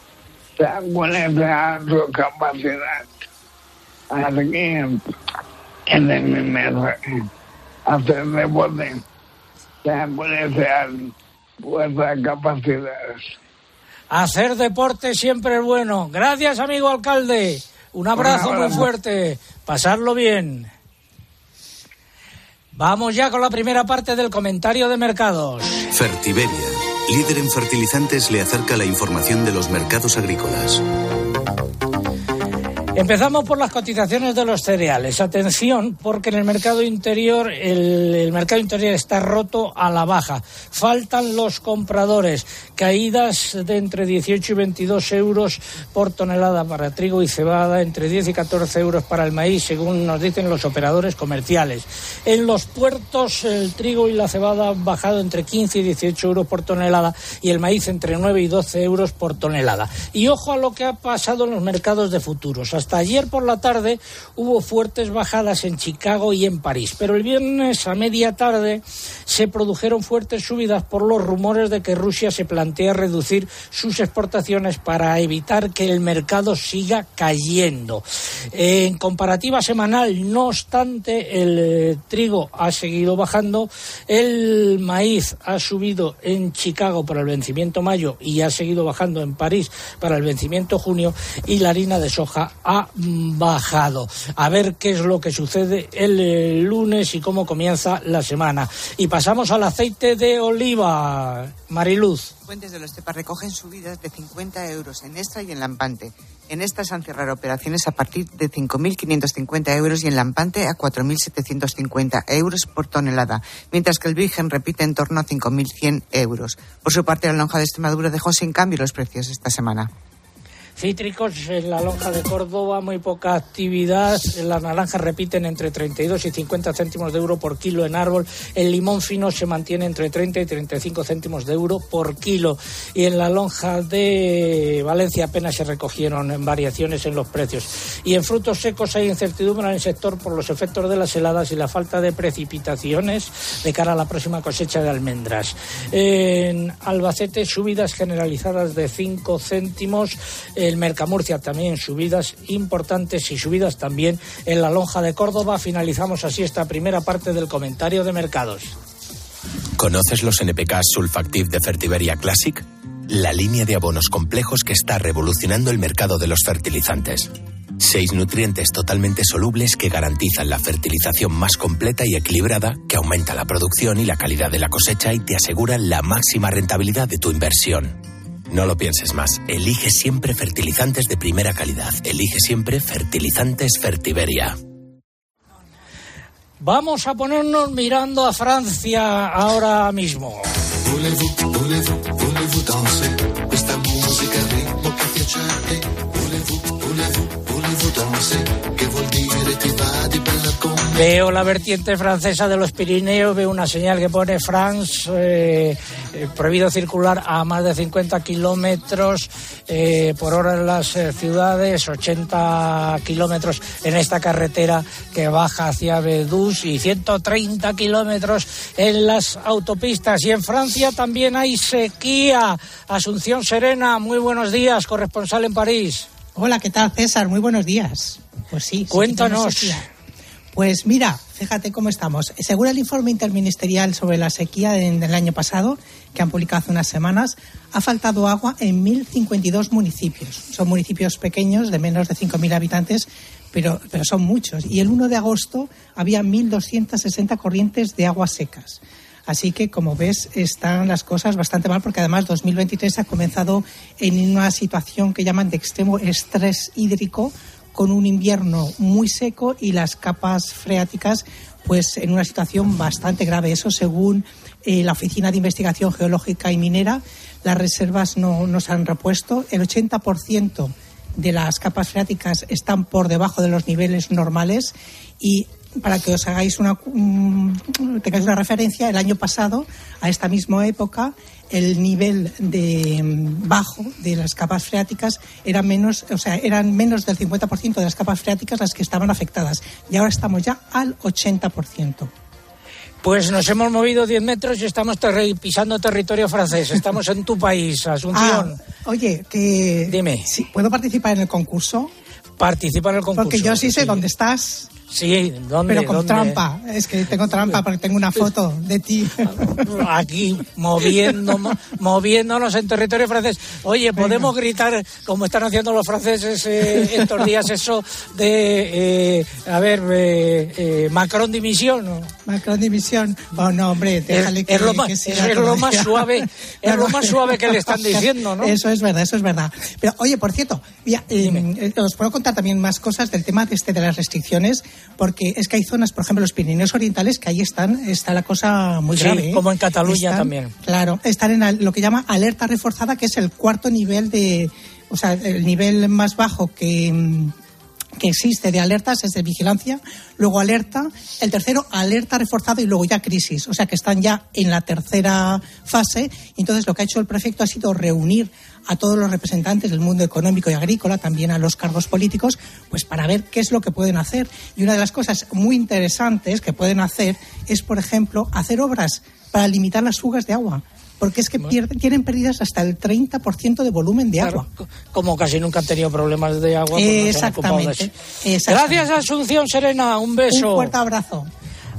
Sea, cuál es la- su capacidad. Así que ese es mi mensaje. Hacer deporte. Sea, puede ser vuestras capacidades. Hacer deporte siempre es bueno. Gracias, amigo alcalde. Un abrazo Un muy abrazo. fuerte. Pasarlo bien. Vamos ya con la primera parte del comentario de mercados. Fertiberia, líder en fertilizantes, le acerca la información de los mercados agrícolas. Empezamos por las cotizaciones de los cereales. Atención, porque en el mercado interior el, mercado interior está roto a la baja. Faltan los compradores. Caídas de entre 18 y 22 euros por tonelada para trigo y cebada, entre 10 y 14 euros para el maíz, según nos dicen los operadores comerciales. En los puertos el trigo y la cebada han bajado entre 15 y 18 euros por tonelada y el maíz entre 9 y 12 euros por tonelada. Y ojo a lo que ha pasado en los mercados de futuros. Hasta ayer por la tarde hubo fuertes bajadas en Chicago y en París, pero el viernes a media tarde se produjeron fuertes subidas por los rumores de que Rusia se plantea reducir sus exportaciones para evitar que el mercado siga cayendo. En comparativa semanal, no obstante, el eh, trigo ha seguido bajando, el maíz ha subido en Chicago para el vencimiento mayo y ha seguido bajando en París para el vencimiento junio y la harina de soja ha mm, bajado. A ver qué es lo que sucede el, eh, lunes y cómo comienza la semana. Y pasamos al aceite de oliva. Mariluz. Fuentes de los CEPA recogen subidas de 50 euros en extra y en lampante. En estas han cerrado operaciones a partir de 5.550 euros y en lampante a 4.750 euros por tonelada, mientras que el virgen repite en torno a 5.100 euros. Por su parte, la lonja de Extremadura dejó sin cambio los precios esta semana. Cítricos en la lonja de Córdoba, muy poca actividad. Las naranjas repiten entre 32 y 50 céntimos de euro por kilo en árbol. El limón fino se mantiene entre 30 y 35 céntimos de euro por kilo. Y en la lonja de Valencia apenas se recogieron variaciones en los precios. Y en frutos secos hay incertidumbre en el sector por los efectos de las heladas y la falta de precipitaciones de cara a la próxima cosecha de almendras. En Albacete, subidas generalizadas de 5 céntimos. El Mercamurcia también subidas importantes y subidas también en la lonja de Córdoba. Finalizamos así esta primera parte del comentario de mercados. ¿Conoces los NPK Sulfactive de Fertiberia Classic? La línea de abonos complejos que está revolucionando el mercado de los fertilizantes. Seis nutrientes totalmente solubles que garantizan la fertilización más completa y equilibrada, que aumenta la producción y la calidad de la cosecha y te aseguran la máxima rentabilidad de tu inversión. No lo pienses más. Elige siempre fertilizantes de primera calidad. Elige siempre fertilizantes Fertiberia. Vamos a ponernos mirando a Francia ahora mismo. Veo la vertiente francesa de los Pirineos, veo una señal que pone France, eh, eh, prohibido circular a más de 50 kilómetros eh, por hora en las eh, ciudades, 80 kilómetros en esta carretera que baja hacia Bedús y 130 kilómetros en las autopistas. Y en Francia también hay sequía. Asunción Serena, muy buenos días, corresponsal en París. Hola, ¿qué tal, César? Muy buenos días. Pues sí. Cuéntanos. Pues mira, fíjate cómo estamos. Según el informe interministerial sobre la sequía del, año pasado, que han publicado hace unas semanas, ha faltado agua en 1.052 municipios. Son municipios pequeños, de menos de 5.000 habitantes, pero, pero son muchos. Y el 1 de agosto había 1.260 corrientes de aguas secas. Así que, como ves, están las cosas bastante mal porque además 2023 ha comenzado en una situación que llaman de extremo estrés hídrico con un invierno muy seco y las capas freáticas pues en una situación bastante grave. Eso según eh, la Oficina de Investigación Geológica y Minera, las reservas no, no se han repuesto. El 80% de las capas freáticas están por debajo de los niveles normales y para que os hagáis una tengáis una referencia, el año pasado, a esta misma época, el nivel de um, bajo de las capas freáticas era menos, o sea, eran menos del 50% de las capas freáticas las que estaban afectadas y ahora estamos ya al 80%. Pues nos hemos movido 10 metros y estamos terri- pisando territorio francés. Estamos en tu país, Asunción. Ah, oye, que Dime. sí, ¿puedo participar en el concurso? Participa en el concurso. Porque yo sí sé dónde estás. Sí, ¿dónde? Pero con dónde? trampa. Es que tengo trampa porque tengo una foto de ti. Aquí, moviendo, mo- moviéndonos en territorio francés. Oye, podemos gritar, como están haciendo los franceses eh, estos días, eso de, eh, a ver, eh, Macron dimisión. ¿no? Macron División. Oh, no, hombre, déjale Es- que es lo más- que siga es lo todavía. más suave- es lo más suave que le están diciendo, ¿no? Eso es verdad, eso es verdad. Pero, oye, por cierto, mira, eh, os puedo contar también más cosas del tema de, este, de las restricciones, porque es que hay zonas, por ejemplo, los Pirineos Orientales, que ahí están, está la cosa muy Sí, grave. ¿eh? como en Cataluña Están- también. Claro, están en lo que llama alerta reforzada, que es el cuarto nivel de, o sea, el nivel más bajo que, mm, existe de alertas es de vigilancia, luego alerta, el tercero alerta reforzada y luego ya crisis, o sea que están ya en la tercera fase. Entonces lo que ha hecho el prefecto ha sido reunir a todos los representantes del mundo económico y agrícola, también a los cargos políticos, pues para ver qué es lo que pueden hacer. Y una de las cosas muy interesantes que pueden hacer es, por ejemplo, hacer obras para limitar las fugas de agua. Porque es que pierden- tienen pérdidas hasta el 30% de volumen de agua. Como casi nunca han tenido problemas de agua. pues no se han ocupado de Exactamente. eso. Exactamente. Gracias, Asunción Serena. Un beso. Un fuerte abrazo.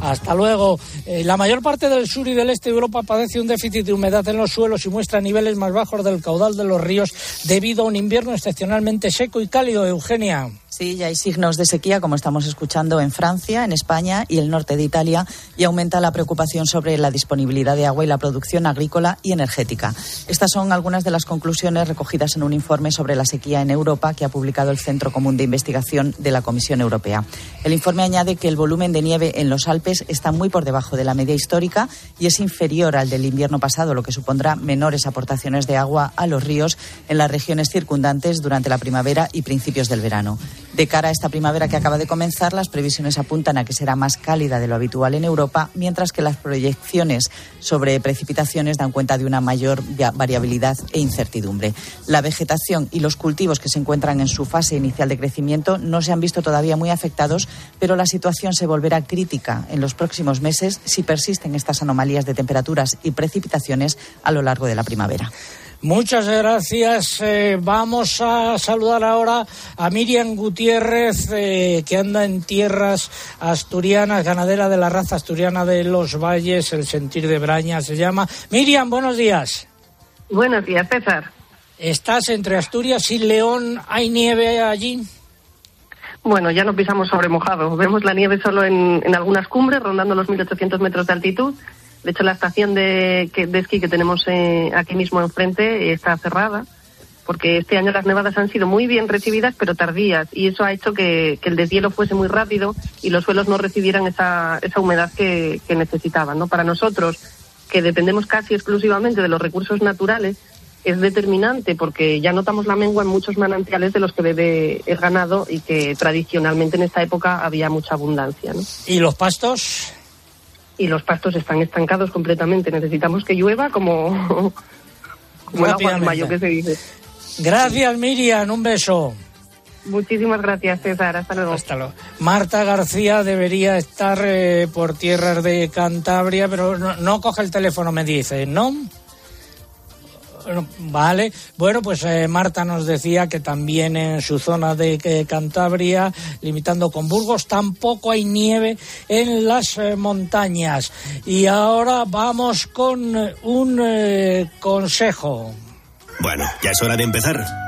Hasta luego. Eh, la mayor parte del sur y del este de Europa padece un déficit de humedad en los suelos y muestra niveles más bajos del caudal de los ríos debido a un invierno excepcionalmente seco y cálido. Eugenia. Sí, ya hay signos de sequía, como estamos escuchando en Francia, en España y el norte de Italia, y aumenta la preocupación sobre la disponibilidad de agua y la producción agrícola y energética. Estas son algunas de las conclusiones recogidas en un informe sobre la sequía en Europa que ha publicado el Centro Común de Investigación de la Comisión Europea. El informe añade que el volumen de nieve en los Alpes está muy por debajo de la media histórica y es inferior al del invierno pasado, lo que supondrá menores aportaciones de agua a los ríos en las regiones circundantes durante la primavera y principios del verano. De cara a esta primavera que acaba de comenzar, las previsiones apuntan a que será más cálida de lo habitual en Europa, mientras que las proyecciones sobre precipitaciones dan cuenta de una mayor variabilidad e incertidumbre. La vegetación y los cultivos que se encuentran en su fase inicial de crecimiento no se han visto todavía muy afectados, pero la situación se volverá crítica en los próximos meses si persisten estas anomalías de temperaturas y precipitaciones a lo largo de la primavera. Muchas gracias. Eh, vamos a saludar ahora a Miriam Gutiérrez, eh, que anda en tierras asturianas, ganadera de la raza asturiana de los valles, el sentir de Braña se llama. Miriam, buenos días. Buenos días, César. ¿Estás entre Asturias y León? ¿Hay nieve allí? Bueno, ya no pisamos sobre mojado. Vemos la nieve solo en, en algunas cumbres, rondando los 1.800 metros de altitud. De hecho, la estación de, de esquí que tenemos eh, aquí mismo enfrente está cerrada, porque este año las nevadas han sido muy bien recibidas, pero tardías, y eso ha hecho que, que el deshielo fuese muy rápido y los suelos no recibieran esa, esa humedad que, que necesitaban. ¿no? Para nosotros, que dependemos casi exclusivamente de los recursos naturales, es determinante porque ya notamos la mengua en muchos manantiales de los que bebe el ganado y que tradicionalmente en esta época había mucha abundancia. ¿no? ¿Y los pastos? Y los pastos están estancados completamente. Necesitamos que llueva como, como el agua mayo que se dice. Gracias, Miriam. Un beso. Muchísimas gracias, César. Hasta luego. Hasta luego. Marta García debería estar eh, por tierras de Cantabria, pero no, no coge el teléfono, me dice, ¿no? Vale, bueno, pues eh, Marta nos decía que también en su zona de eh, Cantabria, limitando con Burgos, tampoco hay nieve en las eh, montañas. Y ahora vamos con un consejo. Bueno, ya es hora de empezar.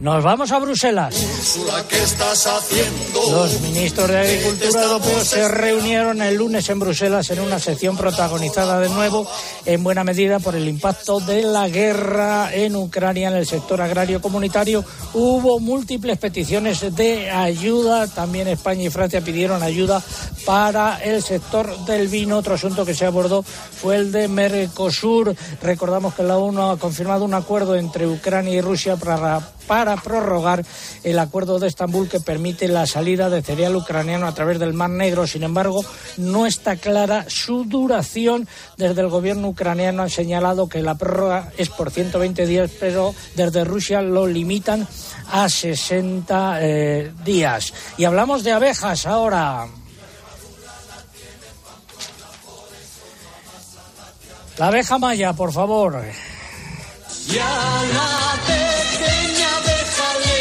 Nos vamos a Bruselas. ¿Qué estás haciendo? Los ministros de Agricultura europeos se reunieron el lunes en Bruselas en una sesión protagonizada de nuevo en buena medida por el impacto de la guerra en Ucrania en el sector agrario comunitario. Hubo múltiples peticiones de ayuda. También España y Francia pidieron ayuda para el sector del vino. Otro asunto que se abordó fue el de Mercosur. Recordamos que la ONU ha confirmado un acuerdo entre Ucrania y Rusia para para prorrogar el acuerdo de Estambul que permite la salida de cereal ucraniano a través del Mar Negro. Sin embargo, no está clara su duración. Desde el gobierno ucraniano han señalado que la prórroga es por 120 días, pero desde Rusia lo limitan a 60 eh, días. Y hablamos de abejas ahora. La abeja maya, por favor.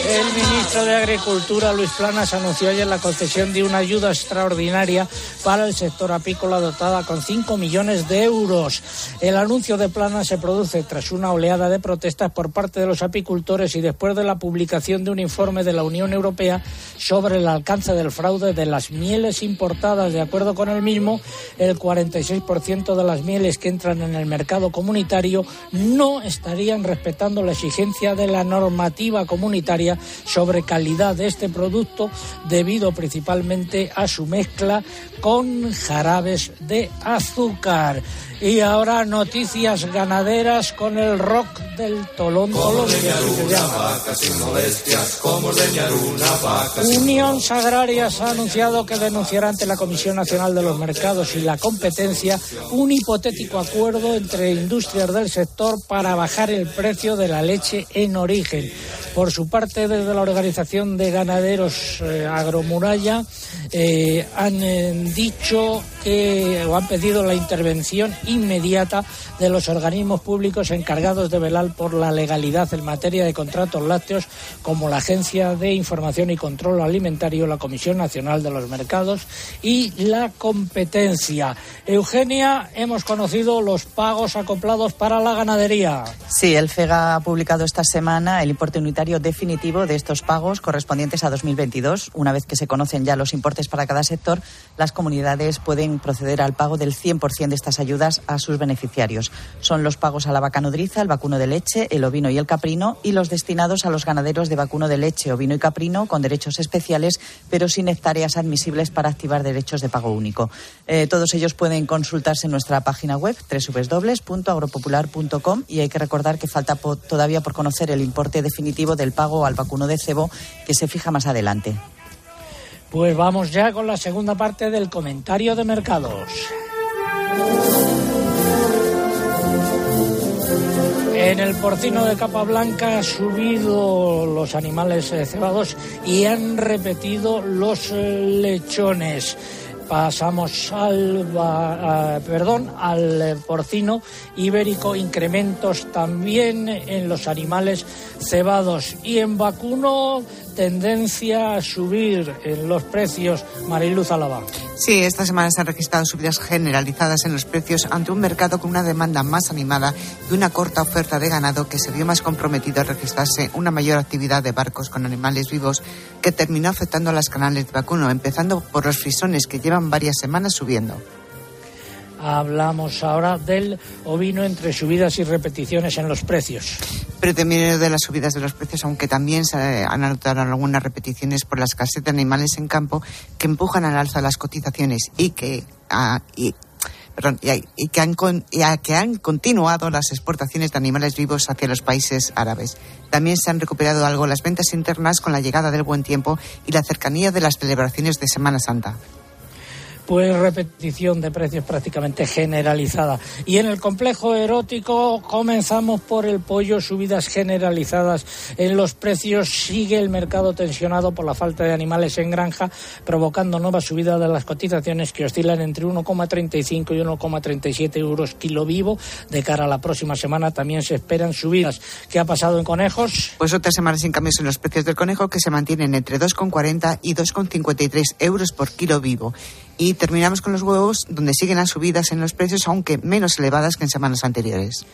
El ministro de Agricultura, Luis Planas, anunció ayer la concesión de una ayuda extraordinaria para el sector apícola dotada con 5 millones de euros. El anuncio de Planas se produce tras una oleada de protestas por parte de los apicultores y después de la publicación de un informe de la Unión Europea sobre el alcance del fraude de las mieles importadas. De acuerdo con el mismo, el 46% de las mieles que entran en el mercado comunitario no estarían respetando la exigencia de la normativa comunitaria sobre calidad de este producto debido principalmente a su mezcla con jarabes de azúcar. Y ahora noticias ganaderas con el rock del Tolón Tolón. Unión Agrarias ha anunciado que denunciará ante la Comisión Nacional de los Mercados y la Competencia un hipotético acuerdo entre industrias del sector para bajar el precio de la leche en origen. Por su parte, desde la Organización de Ganaderos eh, Agromuralla eh, han eh, dicho que o han pedido la intervención inmediata de los organismos públicos encargados de velar por la legalidad en materia de contratos lácteos, como la Agencia de Información y Control Alimentario, la Comisión Nacional de los Mercados y la Competencia. Eugenia, hemos conocido los pagos acoplados para la ganadería. Sí, el FEGA ha publicado esta semana el importe unitario definitivo de estos pagos correspondientes a 2022. Una vez que se conocen ya los importes para cada sector, las comunidades pueden proceder al pago del 100% de estas ayudas a sus beneficiarios. Son los pagos a la vaca nodriza, el vacuno de leche, el ovino y el caprino y los destinados a los ganaderos de vacuno de leche, ovino y caprino con derechos especiales, pero sin hectáreas admisibles para activar derechos de pago único. Eh, todos ellos pueden consultarse en nuestra página web www.agropopular.com y hay que recordar que falta todavía por conocer el importe definitivo del pago al vacuno de cebo que se fija más adelante. Pues vamos ya con la segunda parte del comentario de mercados. En el porcino de capa blanca ha subido los animales eh, cebados y han repetido los eh, lechones. Pasamos al, perdón, al eh, porcino ibérico, incrementos también en los animales cebados y en vacuno tendencia a subir en los precios. Mariluz Alaba. Sí, esta semana se han registrado subidas generalizadas en los precios ante un mercado con una demanda más animada y una corta oferta de ganado que se vio más comprometido a registrarse una mayor actividad de barcos con animales vivos que terminó afectando a las canales de vacuno, empezando por los frisones que llevan varias semanas subiendo. Hablamos ahora del ovino entre subidas y repeticiones en los precios. Pero también de las subidas de los precios, aunque también se han anotado algunas repeticiones por la escasez de animales en campo que empujan al alza las cotizaciones y que, ah, y, que, han, y que han continuado las exportaciones de animales vivos hacia los países árabes. También se han recuperado algo las ventas internas con la llegada del buen tiempo y la cercanía de las celebraciones de Semana Santa. Pues repetición de precios prácticamente generalizada. Y en el complejo erótico comenzamos por el pollo, subidas generalizadas en los precios. Sigue el mercado tensionado por la falta de animales en granja, provocando nuevas subidas de las cotizaciones que oscilan entre 1,35 y 1,37 euros kilo vivo. De cara a la próxima semana también se esperan subidas. ¿Qué ha pasado en conejos? Pues otra semana sin cambios en los precios del conejo que se mantienen entre 2,40 y 2,53 euros por kilo vivo. Y terminamos con los huevos, donde siguen las subidas en los precios, aunque menos elevadas que en semanas anteriores.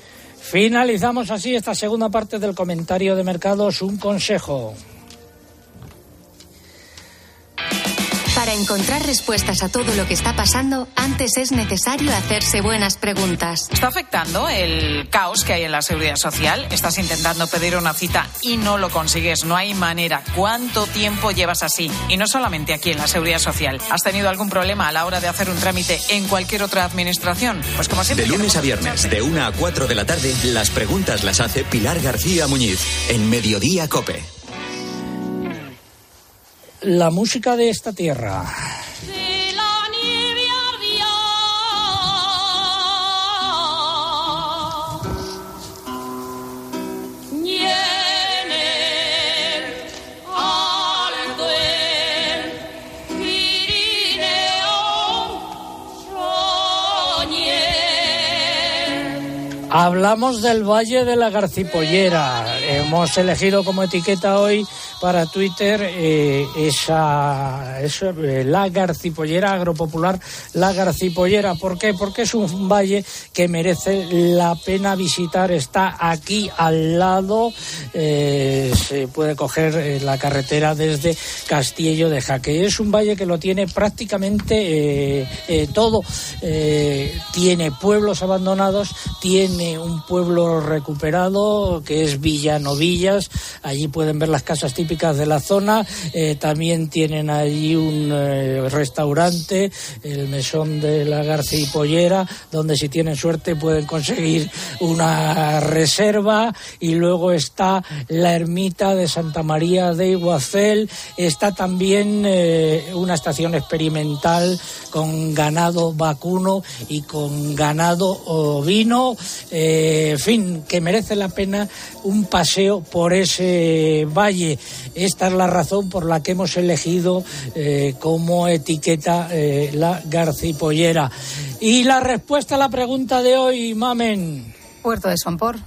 Finalizamos así esta segunda parte del comentario de mercados. Un consejo. Para encontrar respuestas a todo lo que está pasando, antes es necesario hacerse buenas preguntas. ¿Está afectando el caos que hay en la seguridad social? ¿Estás intentando pedir una cita y no lo consigues? No hay manera. ¿Cuánto tiempo llevas así? Y no solamente aquí en la seguridad social. ¿Has tenido algún problema a la hora de hacer un trámite en cualquier otra administración? Pues como siempre. De lunes a viernes, de 1 a 4 de la tarde, las preguntas las hace Pilar García Muñiz en Mediodía Cope. La música de esta tierra. Hablamos del Valle de la Garcipollera. Hemos elegido como etiqueta hoy para Twitter eh, esa, eh, la Garcipollera agropopular, la Garcipollera. ¿Por qué? Porque es un valle que merece la pena visitar. Está aquí al lado. eh, se puede coger la carretera desde Castillo de Jaque. Es un valle que lo tiene prácticamente todo. Tiene pueblos abandonados, tiene un pueblo recuperado que es Villanovillas. Allí pueden ver las casas típicas de la zona. Eh, también tienen allí un eh, restaurante, el Mesón de la García y Pollera, donde si tienen suerte pueden conseguir una reserva. Y luego está la ermita de Santa María de Iguacel. Está también eh, una estación experimental con ganado vacuno y con ganado ovino. En fin, que merece la pena un paseo por ese valle. Esta es la razón por la que hemos elegido eh, como etiqueta eh, la garcipollera. Y la respuesta a la pregunta de hoy, Mamen. Puerto de Sompor.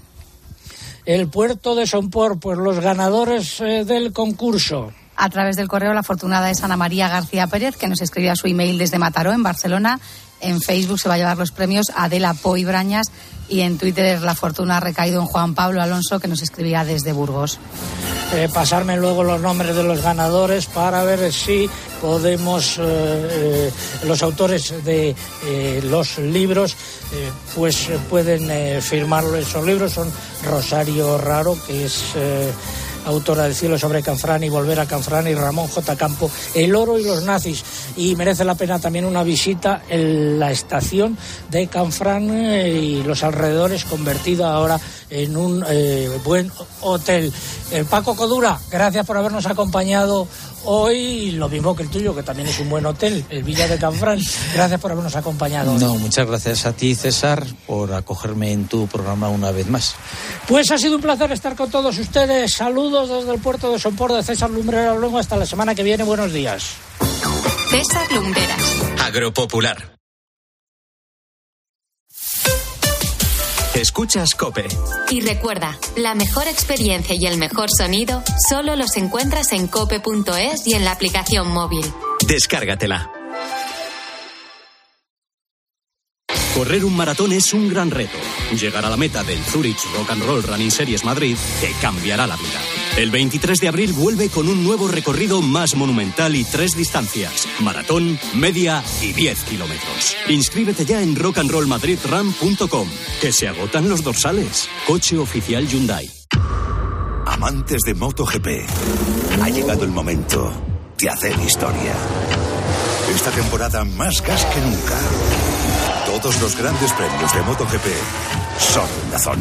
El puerto de Sompor, pues los ganadores eh, del concurso. A través del correo, la afortunada es Ana María García Pérez, que nos escribía su email desde Mataró, en Barcelona. En Facebook se va a llevar los premios Adela Poy Brañas y en Twitter la fortuna ha recaído en Juan Pablo Alonso, que nos escribía desde Burgos. Eh, pasarme luego los nombres de los ganadores para ver si podemos, eh, eh, los autores de los libros, pues pueden firmarlo. Esos libros son Rosario Raro, que es autora del cielo sobre Canfrán y volver a Canfrán y Ramón J. Campo, El oro y los nazis. Y merece la pena también una visita en la estación de Canfrán eh, y los alrededores, convertida ahora en un eh, buen hotel. El Paco Codura, gracias por habernos acompañado hoy, lo mismo que el tuyo, que también es un buen hotel, el Villa de Canfrán. Gracias por habernos acompañado. No, muchas gracias a ti, César, por acogerme en tu programa una vez más. Pues ha sido un placer estar con todos ustedes. Saludos desde el puerto de Sompor de César Lumbrera Luego hasta la semana que viene. Buenos días. César Lumberas. Agropopular. Escuchas Cope. Y recuerda, la mejor experiencia y el mejor sonido solo los encuentras en cope.es y en la aplicación móvil. Descárgatela. Correr un maratón es un gran reto. Llegar a la meta del Zurich Rock and Roll Running Series Madrid te cambiará la vida. El 23 de abril vuelve con un nuevo recorrido más monumental y tres distancias: maratón, media y 10 kilómetros. Inscríbete ya en rockandrollmadridrun.com, que se agotan los dorsales. Coche oficial Hyundai. Amantes de MotoGP, ha llegado el momento de hacer historia. Esta temporada más gas que nunca. Todos los grandes premios de MotoGP son Dazón.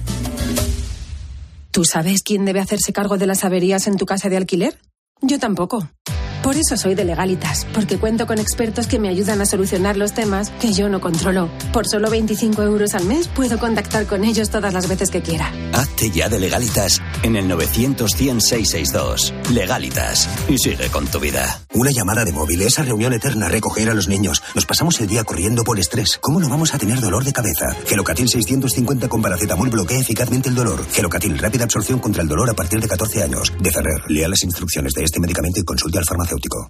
¿Tú sabes quién debe hacerse cargo de las averías en tu casa de alquiler? Yo tampoco. Por eso soy de legalitas, porque cuento con expertos que me ayudan a solucionar los temas que yo no controlo. Por solo 25 euros al mes puedo contactar con ellos todas las veces que quiera. Hazte ya de legalitas en el 900 100 662. Legalitas. Y sigue con tu vida. Una llamada de móvil, esa reunión eterna, recoger a los niños. Nos pasamos el día corriendo por estrés. ¿Cómo no vamos a tener dolor de cabeza? Gelocatil 650 con paracetamol bloquea eficazmente el dolor. Gelocatil, rápida absorción contra el dolor a partir de 14 años. De Ferrer, lea las instrucciones de este medicamento y consulte al farmacéutico.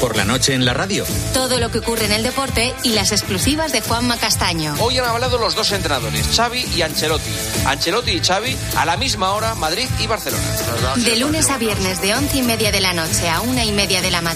Por la noche en la radio. Todo lo que ocurre en el deporte y las exclusivas de Juanma Castaño. Hoy han hablado los dos entrenadores, Xavi y Ancelotti. Ancelotti y Xavi a la misma hora, Madrid y Barcelona. De lunes a viernes de once y media de la noche a una y media de la mañana.